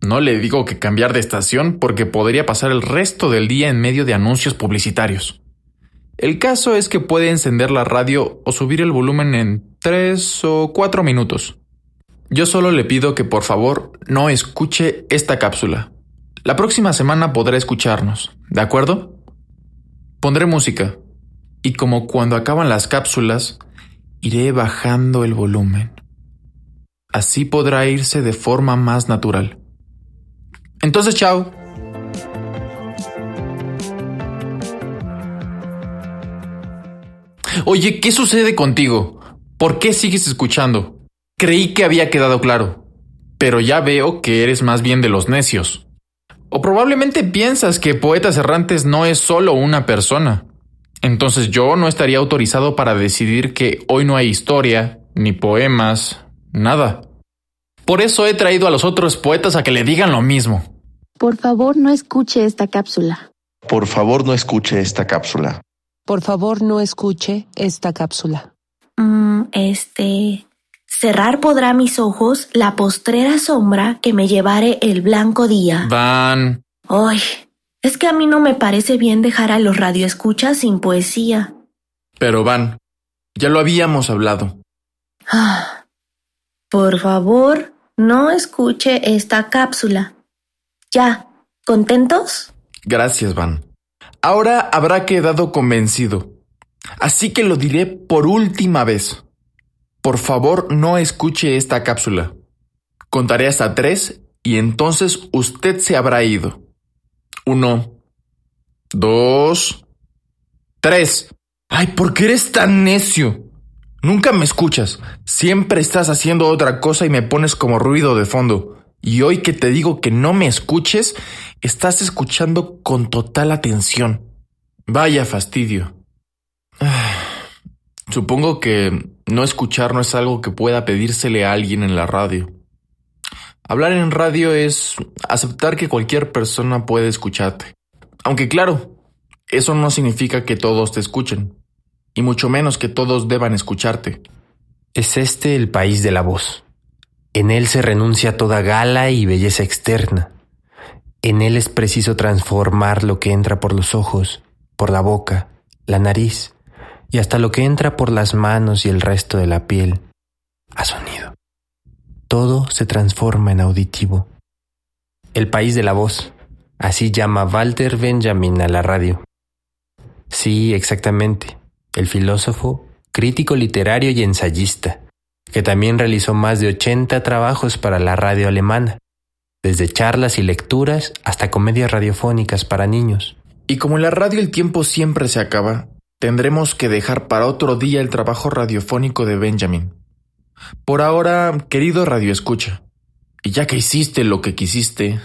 No le digo que cambiar de estación porque podría pasar el resto del día en medio de anuncios publicitarios. El caso es que puede encender la radio o subir el volumen en tres o cuatro minutos. Yo solo le pido que por favor no escuche esta cápsula. La próxima semana podrá escucharnos, ¿de acuerdo? Pondré música. Y como cuando acaban las cápsulas, iré bajando el volumen. Así podrá irse de forma más natural. Entonces, chao. Oye, ¿qué sucede contigo? ¿Por qué sigues escuchando? Creí que había quedado claro, pero ya veo que eres más bien de los necios. O probablemente piensas que Poetas Errantes no es solo una persona. Entonces yo no estaría autorizado para decidir que hoy no hay historia, ni poemas, nada. Por eso he traído a los otros poetas a que le digan lo mismo. Por favor, no escuche esta cápsula. Por favor, no escuche esta cápsula. Por favor, no escuche esta cápsula. Mm, este... Cerrar podrá mis ojos la postrera sombra que me llevare el blanco día. Van. Ay, es que a mí no me parece bien dejar a los radioescuchas sin poesía. Pero Van, ya lo habíamos hablado. Ah, por favor, no escuche esta cápsula. Ya, ¿contentos? Gracias, Van. Ahora habrá quedado convencido. Así que lo diré por última vez. Por favor, no escuche esta cápsula. Contaré hasta tres y entonces usted se habrá ido. Uno, dos, tres. Ay, ¿por qué eres tan necio? Nunca me escuchas. Siempre estás haciendo otra cosa y me pones como ruido de fondo. Y hoy que te digo que no me escuches, estás escuchando con total atención. Vaya fastidio. Supongo que no escuchar no es algo que pueda pedírsele a alguien en la radio. Hablar en radio es aceptar que cualquier persona puede escucharte. Aunque claro, eso no significa que todos te escuchen, y mucho menos que todos deban escucharte. Es este el país de la voz. En él se renuncia a toda gala y belleza externa. En él es preciso transformar lo que entra por los ojos, por la boca, la nariz, y hasta lo que entra por las manos y el resto de la piel a sonido. Todo se transforma en auditivo. El país de la voz, así llama Walter Benjamin a la radio. Sí, exactamente, el filósofo, crítico literario y ensayista, que también realizó más de 80 trabajos para la radio alemana, desde charlas y lecturas hasta comedias radiofónicas para niños. Y como en la radio el tiempo siempre se acaba, Tendremos que dejar para otro día el trabajo radiofónico de Benjamin. Por ahora, querido Radio Escucha, y ya que hiciste lo que quisiste...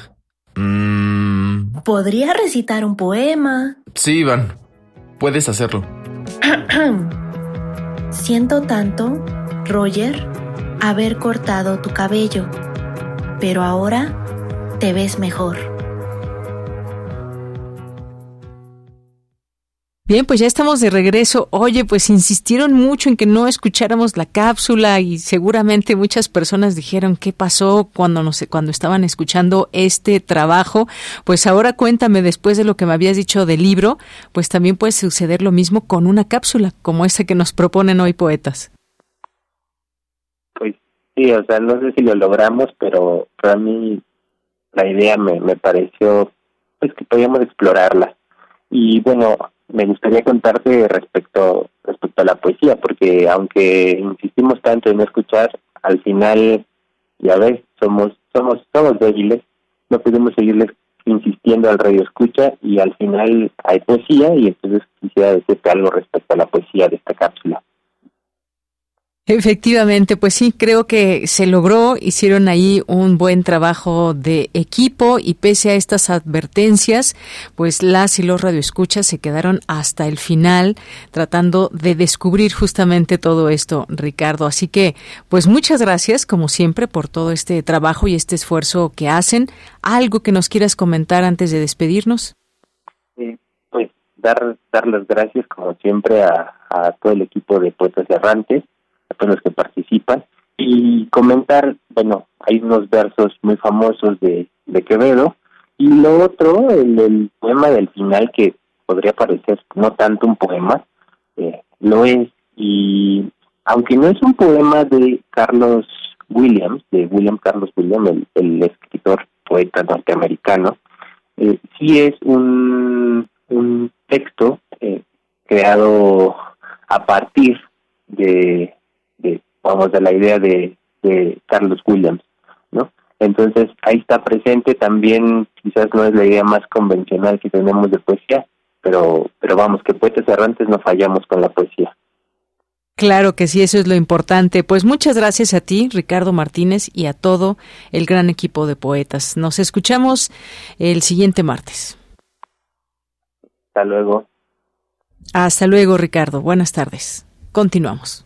Mmm... Podría recitar un poema. Sí, Iván, puedes hacerlo. Siento tanto, Roger, haber cortado tu cabello, pero ahora te ves mejor. Bien, pues ya estamos de regreso. Oye, pues insistieron mucho en que no escucháramos la cápsula y seguramente muchas personas dijeron qué pasó cuando no sé, cuando estaban escuchando este trabajo. Pues ahora cuéntame después de lo que me habías dicho del libro, pues también puede suceder lo mismo con una cápsula como esa que nos proponen hoy poetas. Pues sí, o sea, no sé si lo logramos, pero para mí la idea me, me pareció pues que podíamos explorarla. Y bueno, me gustaría contarte respecto respecto a la poesía, porque aunque insistimos tanto en escuchar, al final, ya ves, somos somos somos débiles, no podemos seguirles insistiendo al radio escucha y al final hay poesía y entonces quisiera decirte algo respecto a la poesía de esta cápsula. Efectivamente, pues sí, creo que se logró, hicieron ahí un buen trabajo de equipo y pese a estas advertencias, pues las y los radioescuchas se quedaron hasta el final tratando de descubrir justamente todo esto, Ricardo. Así que, pues muchas gracias, como siempre, por todo este trabajo y este esfuerzo que hacen. ¿Algo que nos quieras comentar antes de despedirnos? Sí, pues dar, dar las gracias, como siempre, a, todo el equipo de Poetas Errantes los que participan y comentar, bueno, hay unos versos muy famosos de, de Quevedo y lo otro, el, poema del final que podría parecer no tanto un poema, eh, lo es y aunque no es un poema de Carlos Williams, de William Carlos Williams, el, el escritor poeta norteamericano, eh, sí es un, un texto eh, creado a partir de vamos, de la idea de, de Carlos Williams, ¿no? Entonces ahí está presente también, quizás no es la idea más convencional que tenemos de poesía, pero, pero vamos, que poetas errantes no fallamos con la poesía. Claro que sí, eso es lo importante. Pues muchas gracias a ti, Ricardo Martínez, y a todo el gran equipo de poetas. Nos escuchamos el siguiente martes. Hasta luego. Hasta luego, Ricardo. Buenas tardes. Continuamos.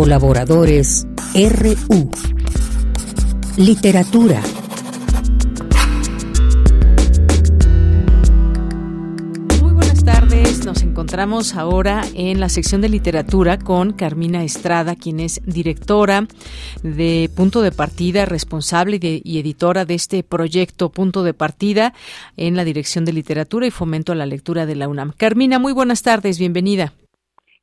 Colaboradores RU. Literatura. Muy buenas tardes. Nos encontramos ahora en la sección de literatura con Carmina Estrada, quien es directora de Punto de Partida, responsable y editora de este proyecto Punto de Partida en la Dirección de Literatura y Fomento a la Lectura de la UNAM. Carmina, muy buenas tardes. Bienvenida.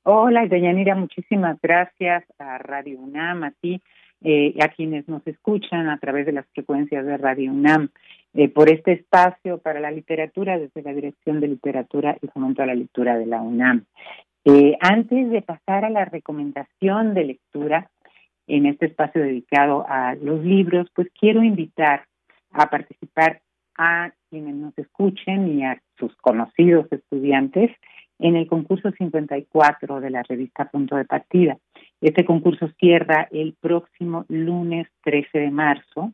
Hola, Deyanira, muchísimas gracias a Radio UNAM, a ti, eh, a quienes nos escuchan a través de las frecuencias de Radio UNAM, eh, por este espacio para la literatura desde la Dirección de Literatura y Fomento a la Lectura de la UNAM. Eh, antes de pasar a la recomendación de lectura en este espacio dedicado a los libros, pues quiero invitar a participar a quienes nos escuchen y a sus conocidos estudiantes en el concurso 54 de la revista Punto de Partida. Este concurso cierra el próximo lunes 13 de marzo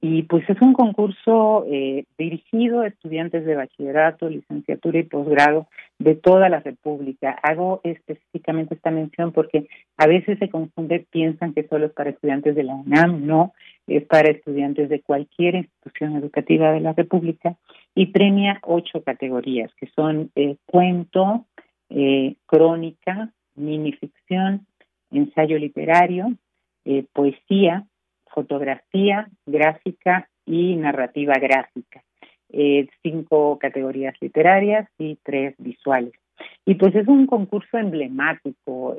y pues es un concurso eh, dirigido a estudiantes de bachillerato, licenciatura y posgrado de toda la República. Hago específicamente esta mención porque a veces se confunde, piensan que solo es para estudiantes de la UNAM, no, es para estudiantes de cualquier institución educativa de la República y premia ocho categorías que son eh, cuento, eh, crónica, minificción, ensayo literario, eh, poesía, fotografía gráfica y narrativa gráfica. Eh, cinco categorías literarias y tres visuales. Y pues es un concurso emblemático.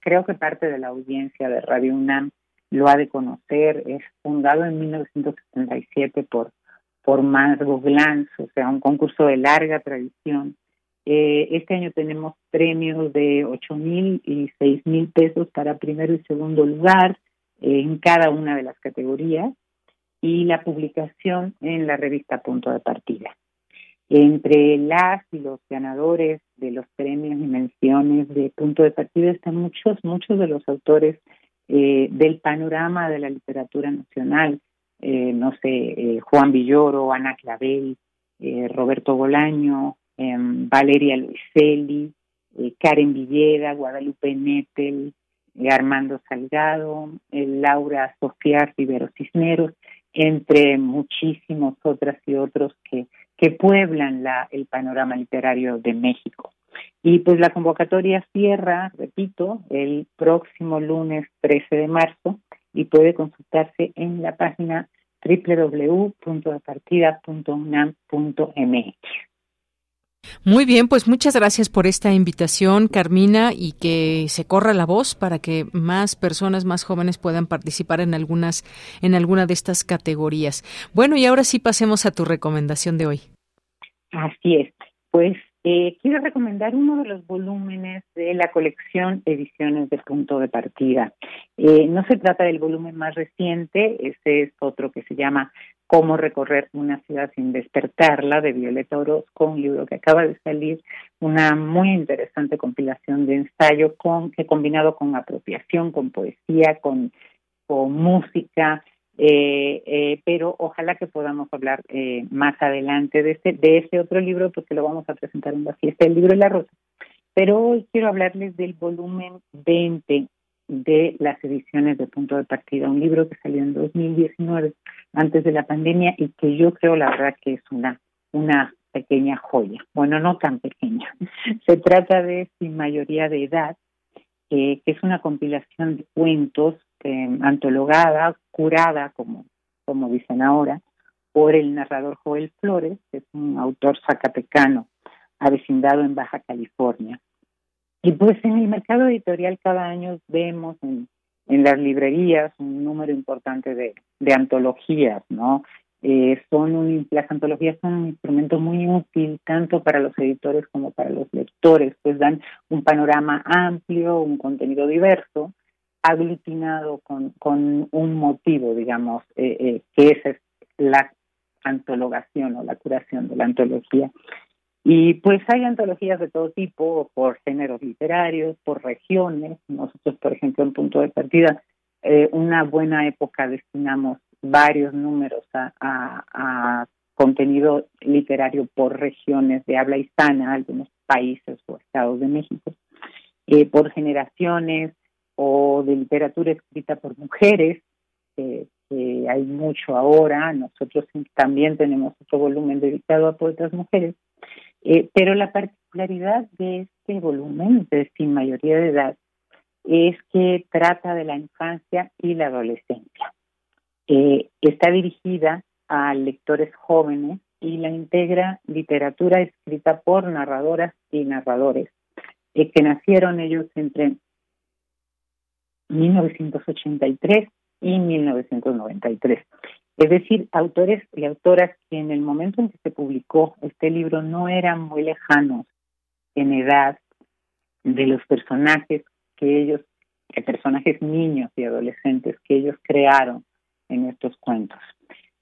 Creo que parte de la audiencia de Radio UNAM lo ha de conocer. Es fundado en 1977 por, por Margot Glantz, o sea, un concurso de larga tradición. Eh, este año tenemos premios de ocho mil y seis mil pesos para primero y segundo lugar eh, en cada una de las categorías y la publicación en la revista Punto de Partida. Entre las y los ganadores de los premios y menciones de Punto de Partida están muchos, muchos de los autores eh, del panorama de la literatura nacional, eh, no sé, eh, Juan Villoro, Ana Clavel, eh, Roberto Bolaño, eh, Valeria Luiselli, eh, Karen Villeda, Guadalupe Nettel, eh, Armando Salgado, Laura Sofía Rivero Cisneros, entre muchísimos otras y otros que, que pueblan la, el panorama literario de México. Y pues la convocatoria cierra, repito, el próximo lunes 13 de marzo y puede consultarse en la página www.departida.unam.mx. Muy bien, pues muchas gracias por esta invitación, Carmina, y que se corra la voz para que más personas, más jóvenes puedan participar en algunas, en alguna de estas categorías. Bueno, y ahora sí pasemos a tu recomendación de hoy. Así es. Pues eh, quiero recomendar uno de los volúmenes de la colección Ediciones de Punto de Partida. Eh, no se trata del volumen más reciente, este es otro que se llama Cómo recorrer una ciudad sin despertarla, de Violeta Orozco, un libro que acaba de salir, una muy interesante compilación de ensayo con, que combinado con apropiación, con poesía, con música, eh, eh, pero ojalá que podamos hablar eh, más adelante de este, de ese otro libro, porque lo vamos a presentar en la fiesta del libro de la rosa. Pero hoy quiero hablarles del volumen 20 de las ediciones de Punto de Partida, un libro que salió en 2019, antes de la pandemia, y que yo creo, la verdad, que es una, una pequeña joya. Bueno, no tan pequeña. Se trata de Sin Mayoría de Edad, eh, que es una compilación de cuentos eh, antologada, curada, como, como dicen ahora, por el narrador Joel Flores, que es un autor zacatecano, avecindado en Baja California. Y pues en el mercado editorial cada año vemos en, en las librerías un número importante de, de antologías, ¿no? Eh, son un, las antologías son un instrumento muy útil tanto para los editores como para los lectores, pues dan un panorama amplio, un contenido diverso aglutinado con, con un motivo, digamos, eh, eh, que esa es la antologación o la curación de la antología. Y pues hay antologías de todo tipo, por géneros literarios, por regiones. Nosotros, por ejemplo, en punto de partida, eh, una buena época destinamos varios números a, contenido literario por regiones de habla hispana, algunos países o estados de México, por generaciones o de literatura escrita por mujeres, que hay mucho ahora. Nosotros también tenemos otro volumen dedicado a poetas mujeres eh, pero la particularidad de este volumen de Sin Mayoría de Edad es que trata de la infancia y la adolescencia. Eh, está dirigida a lectores jóvenes y la integra literatura escrita por narradoras y narradores, eh, que nacieron ellos entre 1983 y 1993. Es decir, autores y autoras que en el momento en que se publicó este libro no eran muy lejanos en edad de los personajes que ellos, personajes niños y adolescentes que ellos crearon en estos cuentos.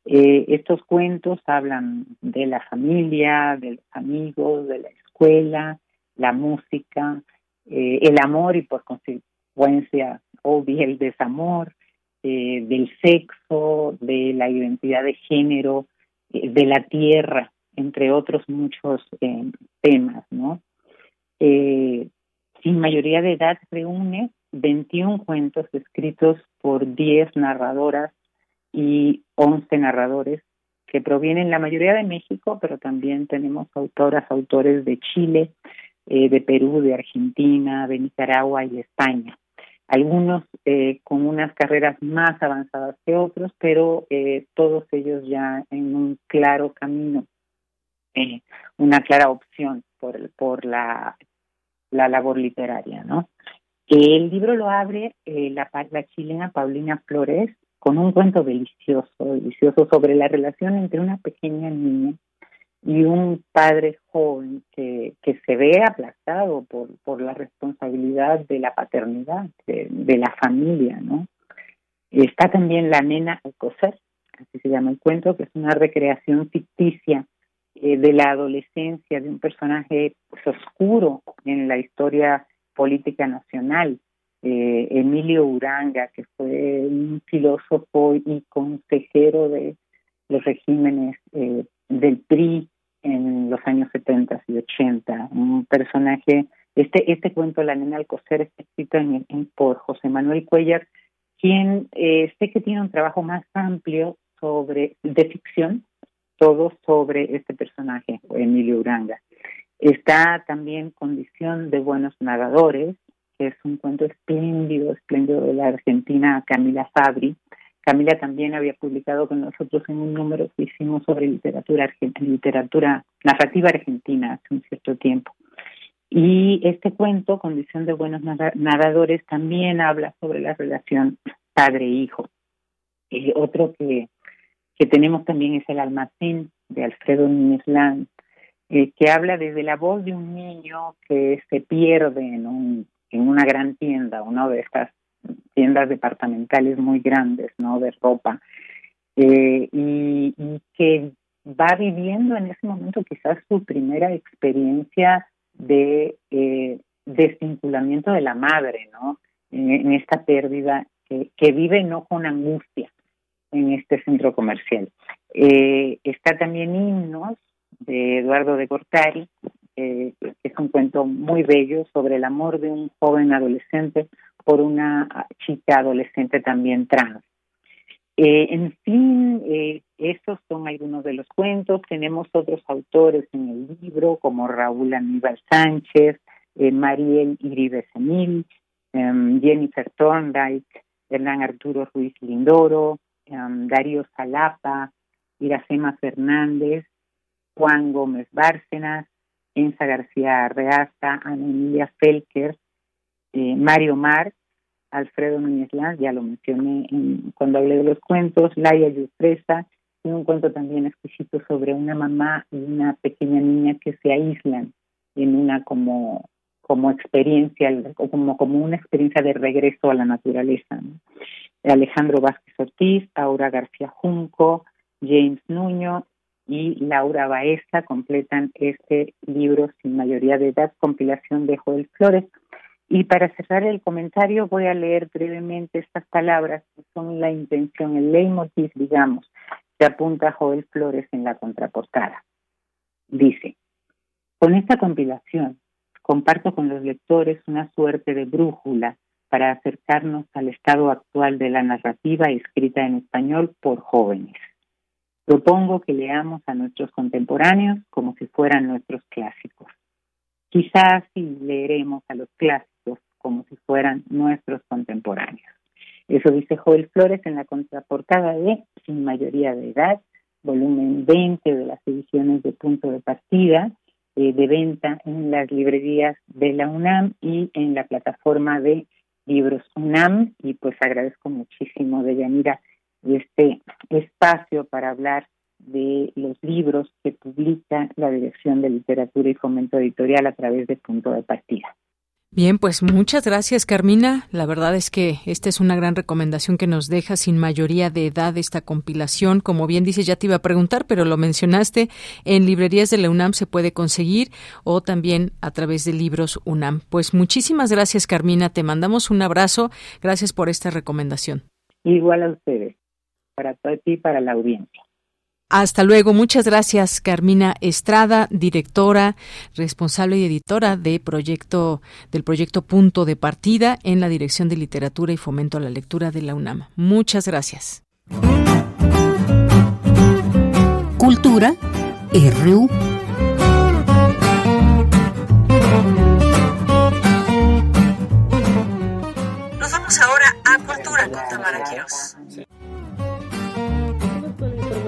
Eh, estos cuentos hablan de la familia, de los amigos, de la escuela, la música, eh, el amor y por consecuencia, obvio, el desamor, eh, del sexo, de la identidad de género, eh, de la tierra, entre otros muchos eh, temas, ¿no? sin mayoría de edad reúne 21 cuentos escritos por 10 narradoras y 11 narradores que provienen la mayoría de México, pero también tenemos autoras, autores de Chile, de Perú, de Argentina, de Nicaragua y España algunos eh, con unas carreras más avanzadas que otros, pero eh, todos ellos ya en un claro camino, eh, una clara opción por, por la, la labor literaria, ¿no? El libro lo abre la, la chilena Paulina Flores con un cuento delicioso, delicioso sobre la relación entre una pequeña niña y un padre joven que, que se ve aplastado por, por la responsabilidad de la paternidad, de, la familia, ¿no? Está también La nena Alcocer, así se llama el cuento, que es una recreación ficticia eh, de la adolescencia de un personaje pues, oscuro en la historia política nacional, eh, Emilio Uranga, que fue un filósofo y consejero de los regímenes eh, del PRI en los años 70 y 80. Un personaje, este, este cuento, La nena Alcocer, está escrito en, por José Manuel Cuellar, quien eh, sé que tiene un trabajo más amplio sobre de ficción, todo sobre este personaje, Emilio Uranga. Está también Condición de Buenos Nadadores, que es un cuento espléndido, espléndido de la argentina Camila Fabri, Camila también había publicado con nosotros en un número que hicimos sobre literatura literatura narrativa argentina hace un cierto tiempo. Y este cuento, Condición de Buenos Narradores, también habla sobre la relación padre-hijo. Eh, otro que, que tenemos también es El almacén de Alfredo Núñez Land, eh, que habla desde la voz de un niño que se pierde en, un, en una gran tienda, una de estas tiendas departamentales muy grandes, ¿no? De ropa. Eh, y, que va viviendo en ese momento quizás su primera experiencia de eh, desvinculamiento de la madre, ¿no? En, esta pérdida que, vive no con angustia en este centro comercial. Eh, está también Himnos de Eduardo de Cortari, que es un cuento muy bello sobre el amor de un joven adolescente por una chica adolescente también trans. Eh, en fin, eh, esos son algunos de los cuentos. Tenemos otros autores en el libro, como Raúl Aníbal Sánchez, eh, Mariel Iribe Senil, em, Jennifer Thorndike, Hernán Arturo Ruiz Lindoro, em, Darío Salapa, Iracema Fernández, Juan Gómez Bárcenas, Enza García Arreaza, Ana Emilia Felker, eh, Mario Mar, Alfredo Núñez ya lo mencioné cuando hablé de los cuentos, Laia Yustresa, y un cuento también exquisito sobre una mamá y una pequeña niña que se aíslan en una como, como experiencia, como, como una experiencia de regreso a la naturaleza. Alejandro Vázquez Ortiz, Aura García Junco, James Nuño y Laura Baeza completan este libro sin mayoría de edad, compilación de Joel Flores. Y para cerrar el comentario voy a leer brevemente estas palabras que son la intención, el leitmotiv, digamos, que apunta Joel Flores en la contraportada. Dice, con esta compilación comparto con los lectores una suerte de brújula para acercarnos al estado actual de la narrativa escrita en español por jóvenes. Propongo que leamos a nuestros contemporáneos como si fueran nuestros clásicos. Quizás sí leeremos a los clásicos como si fueran nuestros contemporáneos. Eso dice Joel Flores en la contraportada de Sin mayoría de edad, volumen 20 de las ediciones de punto de partida, eh, de venta en las librerías de la UNAM y en la plataforma de libros UNAM. Y pues agradezco muchísimo, Deyanira, este espacio para hablar de los libros que publica la Dirección de Literatura y Fomento Editorial a través de Punto de Partida. Bien, pues muchas gracias, Carmina. La verdad es que esta es una gran recomendación que nos deja sin mayoría de edad esta compilación. Como bien dices, ya te iba a preguntar, pero lo mencionaste, en librerías de la UNAM se puede conseguir o también a través de libros UNAM. Pues muchísimas gracias, Carmina. Te mandamos un abrazo. Gracias por esta recomendación. Igual a ustedes, para ti y para la audiencia. Hasta luego. Muchas gracias, Carmina Estrada, directora, responsable y editora de proyecto, del proyecto Punto de Partida en la Dirección de Literatura y Fomento a la Lectura de la UNAM. Muchas gracias. Cultura RU. Nos vamos ahora a Cultura con Tamara Quiroz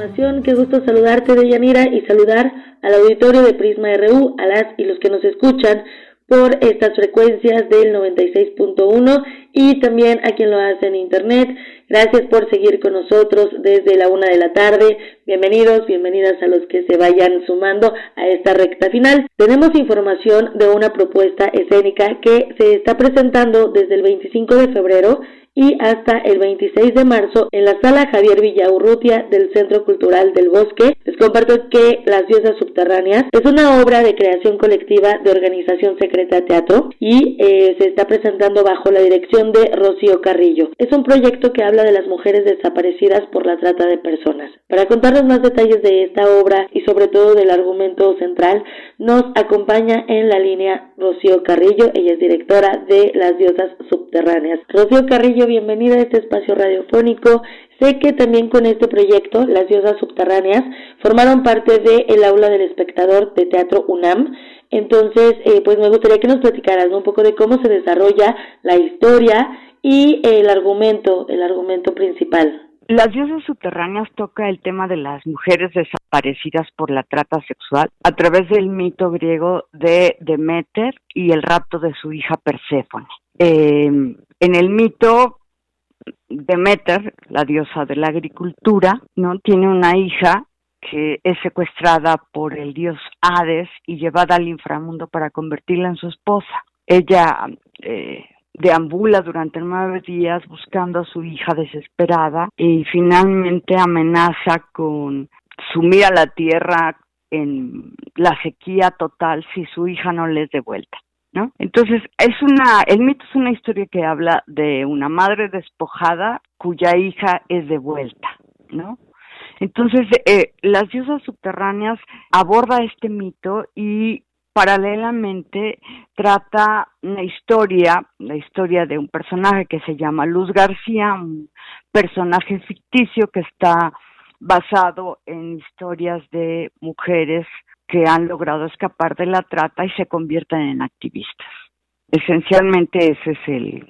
información. Qué gusto saludarte, Deyanira, y saludar al auditorio de Prisma RU, a las y los que nos escuchan por estas frecuencias del 96.1 y también a quien lo hace en internet. Gracias por seguir con nosotros desde la una de la tarde. Bienvenidos, bienvenidas a los que se vayan sumando a esta recta final. Tenemos información de una propuesta escénica que se está presentando desde el 25 de febrero y hasta el 26 de marzo en la sala Javier Villaurrutia del Centro Cultural del Bosque. Les comparto que Las Diosas Subterráneas es una obra de creación colectiva de Organización Secreta Teatro y eh, se está presentando bajo la dirección de Rocío Carrillo. Es un proyecto que habla de las mujeres desaparecidas por la trata de personas. Para contarnos más detalles de esta obra y sobre todo del argumento central, nos acompaña en la línea Rocío Carrillo. Ella es directora de Las Diosas Subterráneas. Rocío Carrillo, bienvenida a este espacio radiofónico. Sé que también con este proyecto, Las Diosas Subterráneas, formaron parte del el aula del espectador de Teatro UNAM. Entonces, eh, pues me gustaría que nos platicaras un poco de cómo se desarrolla la historia y el argumento, el argumento principal. Las diosas subterráneas toca el tema de las mujeres desaparecidas por la trata sexual a través del mito griego de Demeter y el rapto de su hija Perséfone. Eh, en el mito, Demeter, la diosa de la agricultura, ¿no? Tiene una hija que es secuestrada por el dios Hades y llevada al inframundo para convertirla en su esposa. Ella eh, deambula durante nueve días buscando a su hija desesperada y finalmente amenaza con sumir a la tierra en la sequía total si su hija no le es devuelta. ¿No? Entonces, es una, el mito es una historia que habla de una madre despojada cuya hija es devuelta, ¿no? Entonces, eh, las diosas subterráneas aborda este mito y paralelamente trata una historia, la historia de un personaje que se llama Luz García, un personaje ficticio que está basado en historias de mujeres que han logrado escapar de la trata y se convierten en activistas. Esencialmente ese es el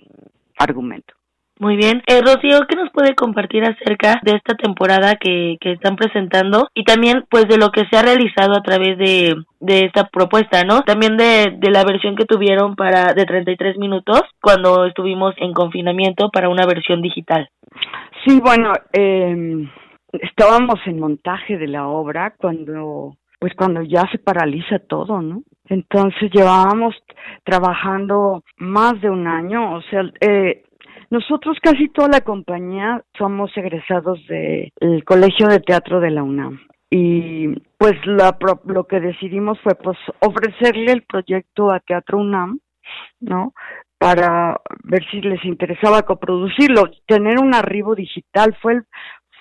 argumento. Muy bien. Eh, Rocío, ¿qué nos puede compartir acerca de esta temporada que, que están presentando y también pues de lo que se ha realizado a través de, de esta propuesta, ¿no? También de, de la versión que tuvieron para de 33 minutos cuando estuvimos en confinamiento para una versión digital. Sí, bueno, eh, estábamos en montaje de la obra cuando pues cuando ya se paraliza todo, ¿no? Entonces llevábamos trabajando más de un año, o sea, eh, nosotros casi toda la compañía somos egresados del Colegio de Teatro de la UNAM y pues lo que decidimos fue pues ofrecerle el proyecto a Teatro UNAM, ¿no? Para ver si les interesaba coproducirlo, tener un arribo digital fue el,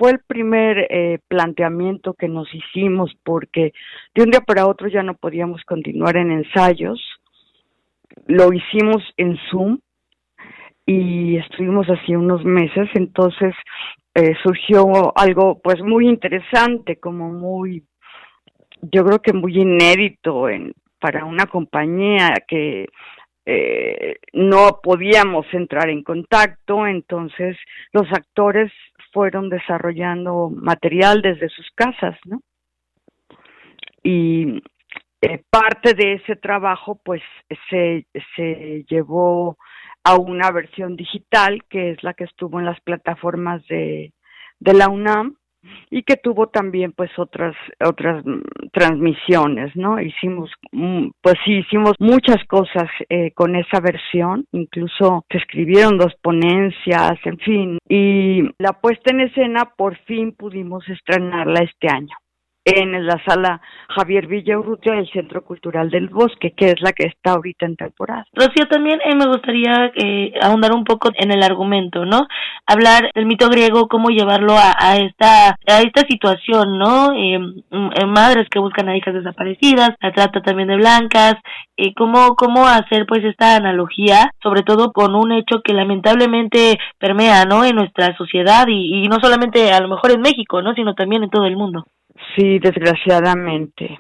fue el primer eh, planteamiento que nos hicimos porque de un día para otro ya no podíamos continuar en ensayos. Lo hicimos en Zoom y estuvimos así unos meses, entonces eh, surgió algo pues muy interesante, como muy, yo creo que muy inédito en, para una compañía que eh, no podíamos entrar en contacto, entonces los actores fueron desarrollando material desde sus casas, ¿no? Y eh, parte de ese trabajo, pues, se, se llevó a una versión digital, que es la que estuvo en las plataformas de, de la UNAM, y que tuvo también pues otras otras mm, transmisiones no hicimos mm, pues sí hicimos muchas cosas eh, con esa versión incluso se escribieron dos ponencias en fin y la puesta en escena por fin pudimos estrenarla este año en la sala Javier Villaurrutia del Centro Cultural del Bosque, que es la que está ahorita en temporada. Rocío, también eh, me gustaría eh, ahondar un poco en el argumento, ¿no? Hablar del mito griego, cómo llevarlo a, esta a esta situación, ¿no? Eh, madres que buscan a hijas desaparecidas, la trata también de blancas, eh, cómo cómo hacer pues esta analogía, sobre todo con un hecho que lamentablemente permea, ¿no? En nuestra sociedad y, y no solamente a lo mejor en México, ¿no? Sino también en todo el mundo. Sí, desgraciadamente.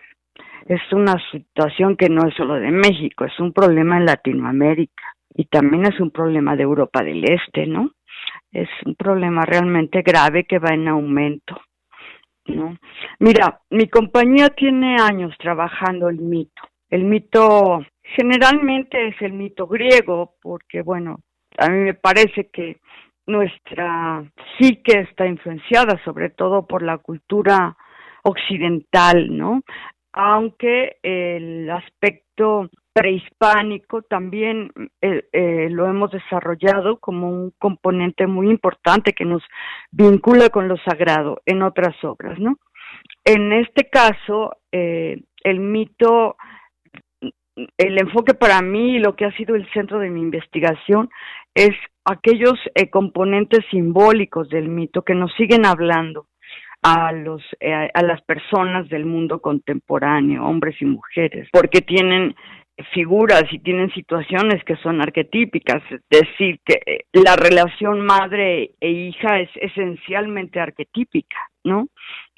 Es una situación que no es solo de México, es un problema en Latinoamérica y también es un problema de Europa del Este, ¿no? Es un problema realmente grave que va en aumento, ¿no? Mira, mi compañía tiene años trabajando el mito. El mito generalmente es el mito griego porque, bueno, a mí me parece que nuestra psique está influenciada sobre todo por la cultura occidental, ¿no? Aunque el aspecto prehispánico también eh, eh, lo hemos desarrollado como un componente muy importante que nos vincula con lo sagrado en otras obras, ¿no? En este caso, eh, el mito, el enfoque para mí, lo que ha sido el centro de mi investigación, es aquellos componentes simbólicos del mito que nos siguen hablando a los eh, a las personas del mundo contemporáneo, hombres y mujeres, porque tienen figuras y tienen situaciones que son arquetípicas, es decir, que eh, la relación madre e hija es esencialmente arquetípica, ¿no?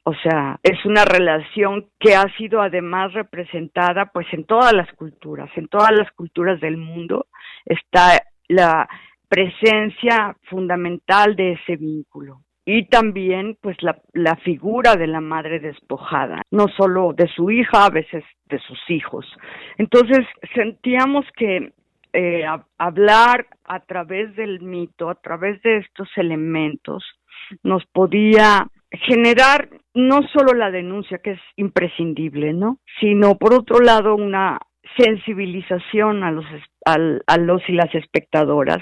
O sea, es una relación que ha sido además representada pues en todas las culturas, en todas las culturas del mundo. Está la presencia fundamental de ese vínculo y también pues la, la figura de la madre despojada, no solo de su hija, a veces de sus hijos. Entonces sentíamos que eh, hablar a través del mito, a través de estos elementos, nos podía generar no solo la denuncia, que es imprescindible, ¿no? Sino por otro lado una sensibilización a los, a los y las espectadoras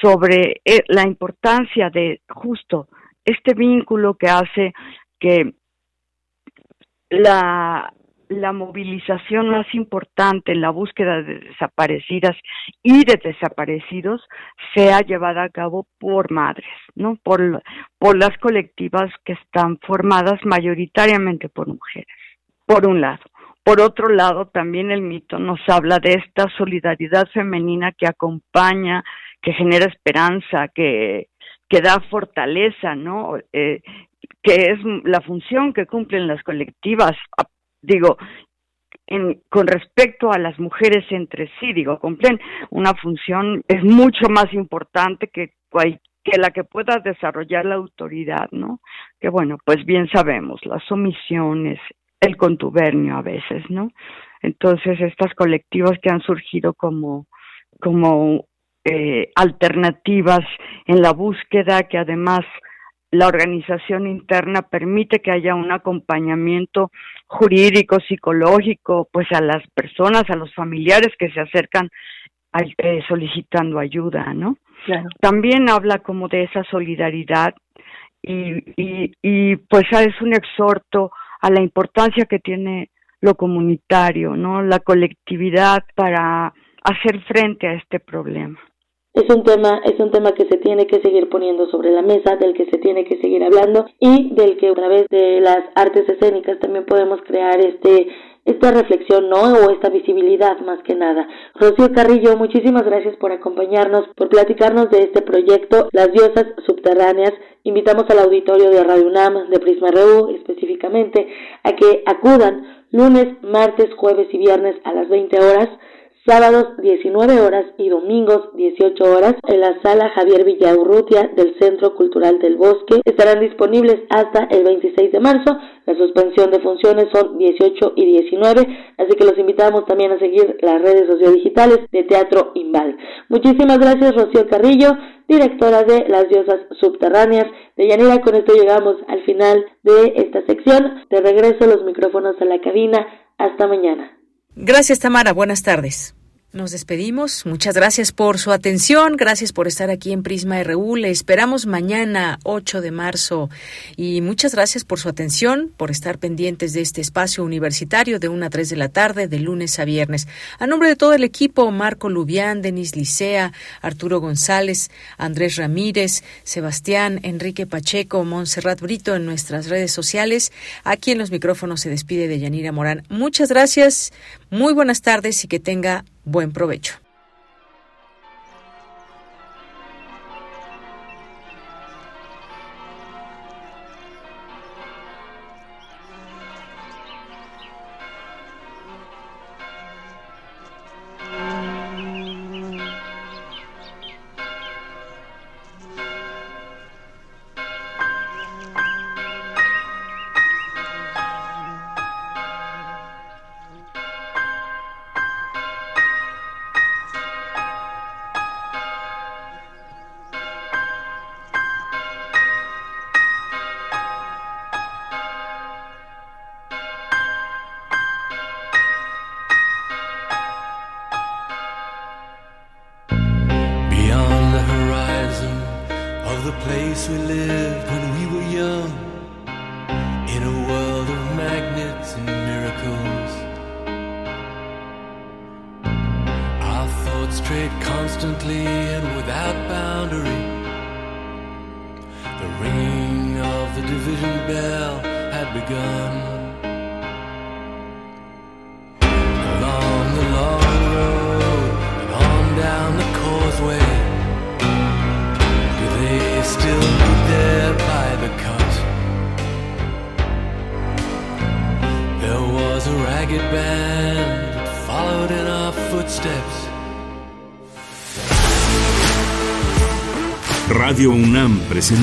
sobre eh, la importancia de justo este vínculo que hace que la, la movilización más importante en la búsqueda de desaparecidas y de desaparecidos sea llevada a cabo por madres, ¿no? Por, por las colectivas que están formadas mayoritariamente por mujeres, por un lado. Por otro lado, también el mito nos habla de esta solidaridad femenina que acompaña que genera esperanza, que, que da fortaleza, ¿no? Eh, que es la función que cumplen las colectivas, digo, en, con respecto a las mujeres entre sí, digo, cumplen una función es mucho más importante que que la que pueda desarrollar la autoridad, ¿no? Que bueno, pues bien sabemos, las omisiones, el contubernio a veces, ¿no? Entonces, estas colectivas que han surgido como, como eh, alternativas en la búsqueda que además la organización interna permite que haya un acompañamiento jurídico, psicológico, pues a las personas, a los familiares que se acercan eh, solicitando ayuda, ¿no? También habla como de esa solidaridad y, y, y pues es un exhorto a la importancia que tiene lo comunitario, ¿no? La colectividad para hacer frente a este problema. Es un tema, es un tema que se tiene que seguir poniendo sobre la mesa, del que se tiene que seguir hablando y del que a través de las artes escénicas también podemos crear este esta reflexión, ¿no? O esta visibilidad más que nada. Rocío Carrillo, muchísimas gracias por acompañarnos, por platicarnos de este proyecto, Las Diosas Subterráneas. Invitamos al auditorio de Radio UNAM, de Prisma RU específicamente, a que acudan lunes, martes, jueves y viernes a las 20 horas sábados 19 horas y domingos 18 horas en la sala Javier Villaurrutia del Centro Cultural del Bosque. Estarán disponibles hasta el 26 de marzo. La suspensión de funciones son 18 y 19, así que los invitamos también a seguir las redes sociodigitales de Teatro Imbal. Muchísimas gracias Rocío Carrillo, directora de Las Diosas Subterráneas. De Yanira, con esto llegamos al final de esta sección. De regreso los micrófonos a la cabina. Hasta mañana. Gracias Tamara, buenas tardes. Nos despedimos. Muchas gracias por su atención. Gracias por estar aquí en Prisma RU. Le esperamos mañana, 8 de marzo. Y muchas gracias por su atención, por estar pendientes de este espacio universitario de 1 a 3 de la tarde, de lunes a viernes. A nombre de todo el equipo, Marco Lubián, Denis Licea, Arturo González, Andrés Ramírez, Sebastián, Enrique Pacheco, Montserrat Brito en nuestras redes sociales. Aquí en los micrófonos se despide de Yanira Morán. Muchas gracias. Muy buenas tardes y que tenga buen provecho.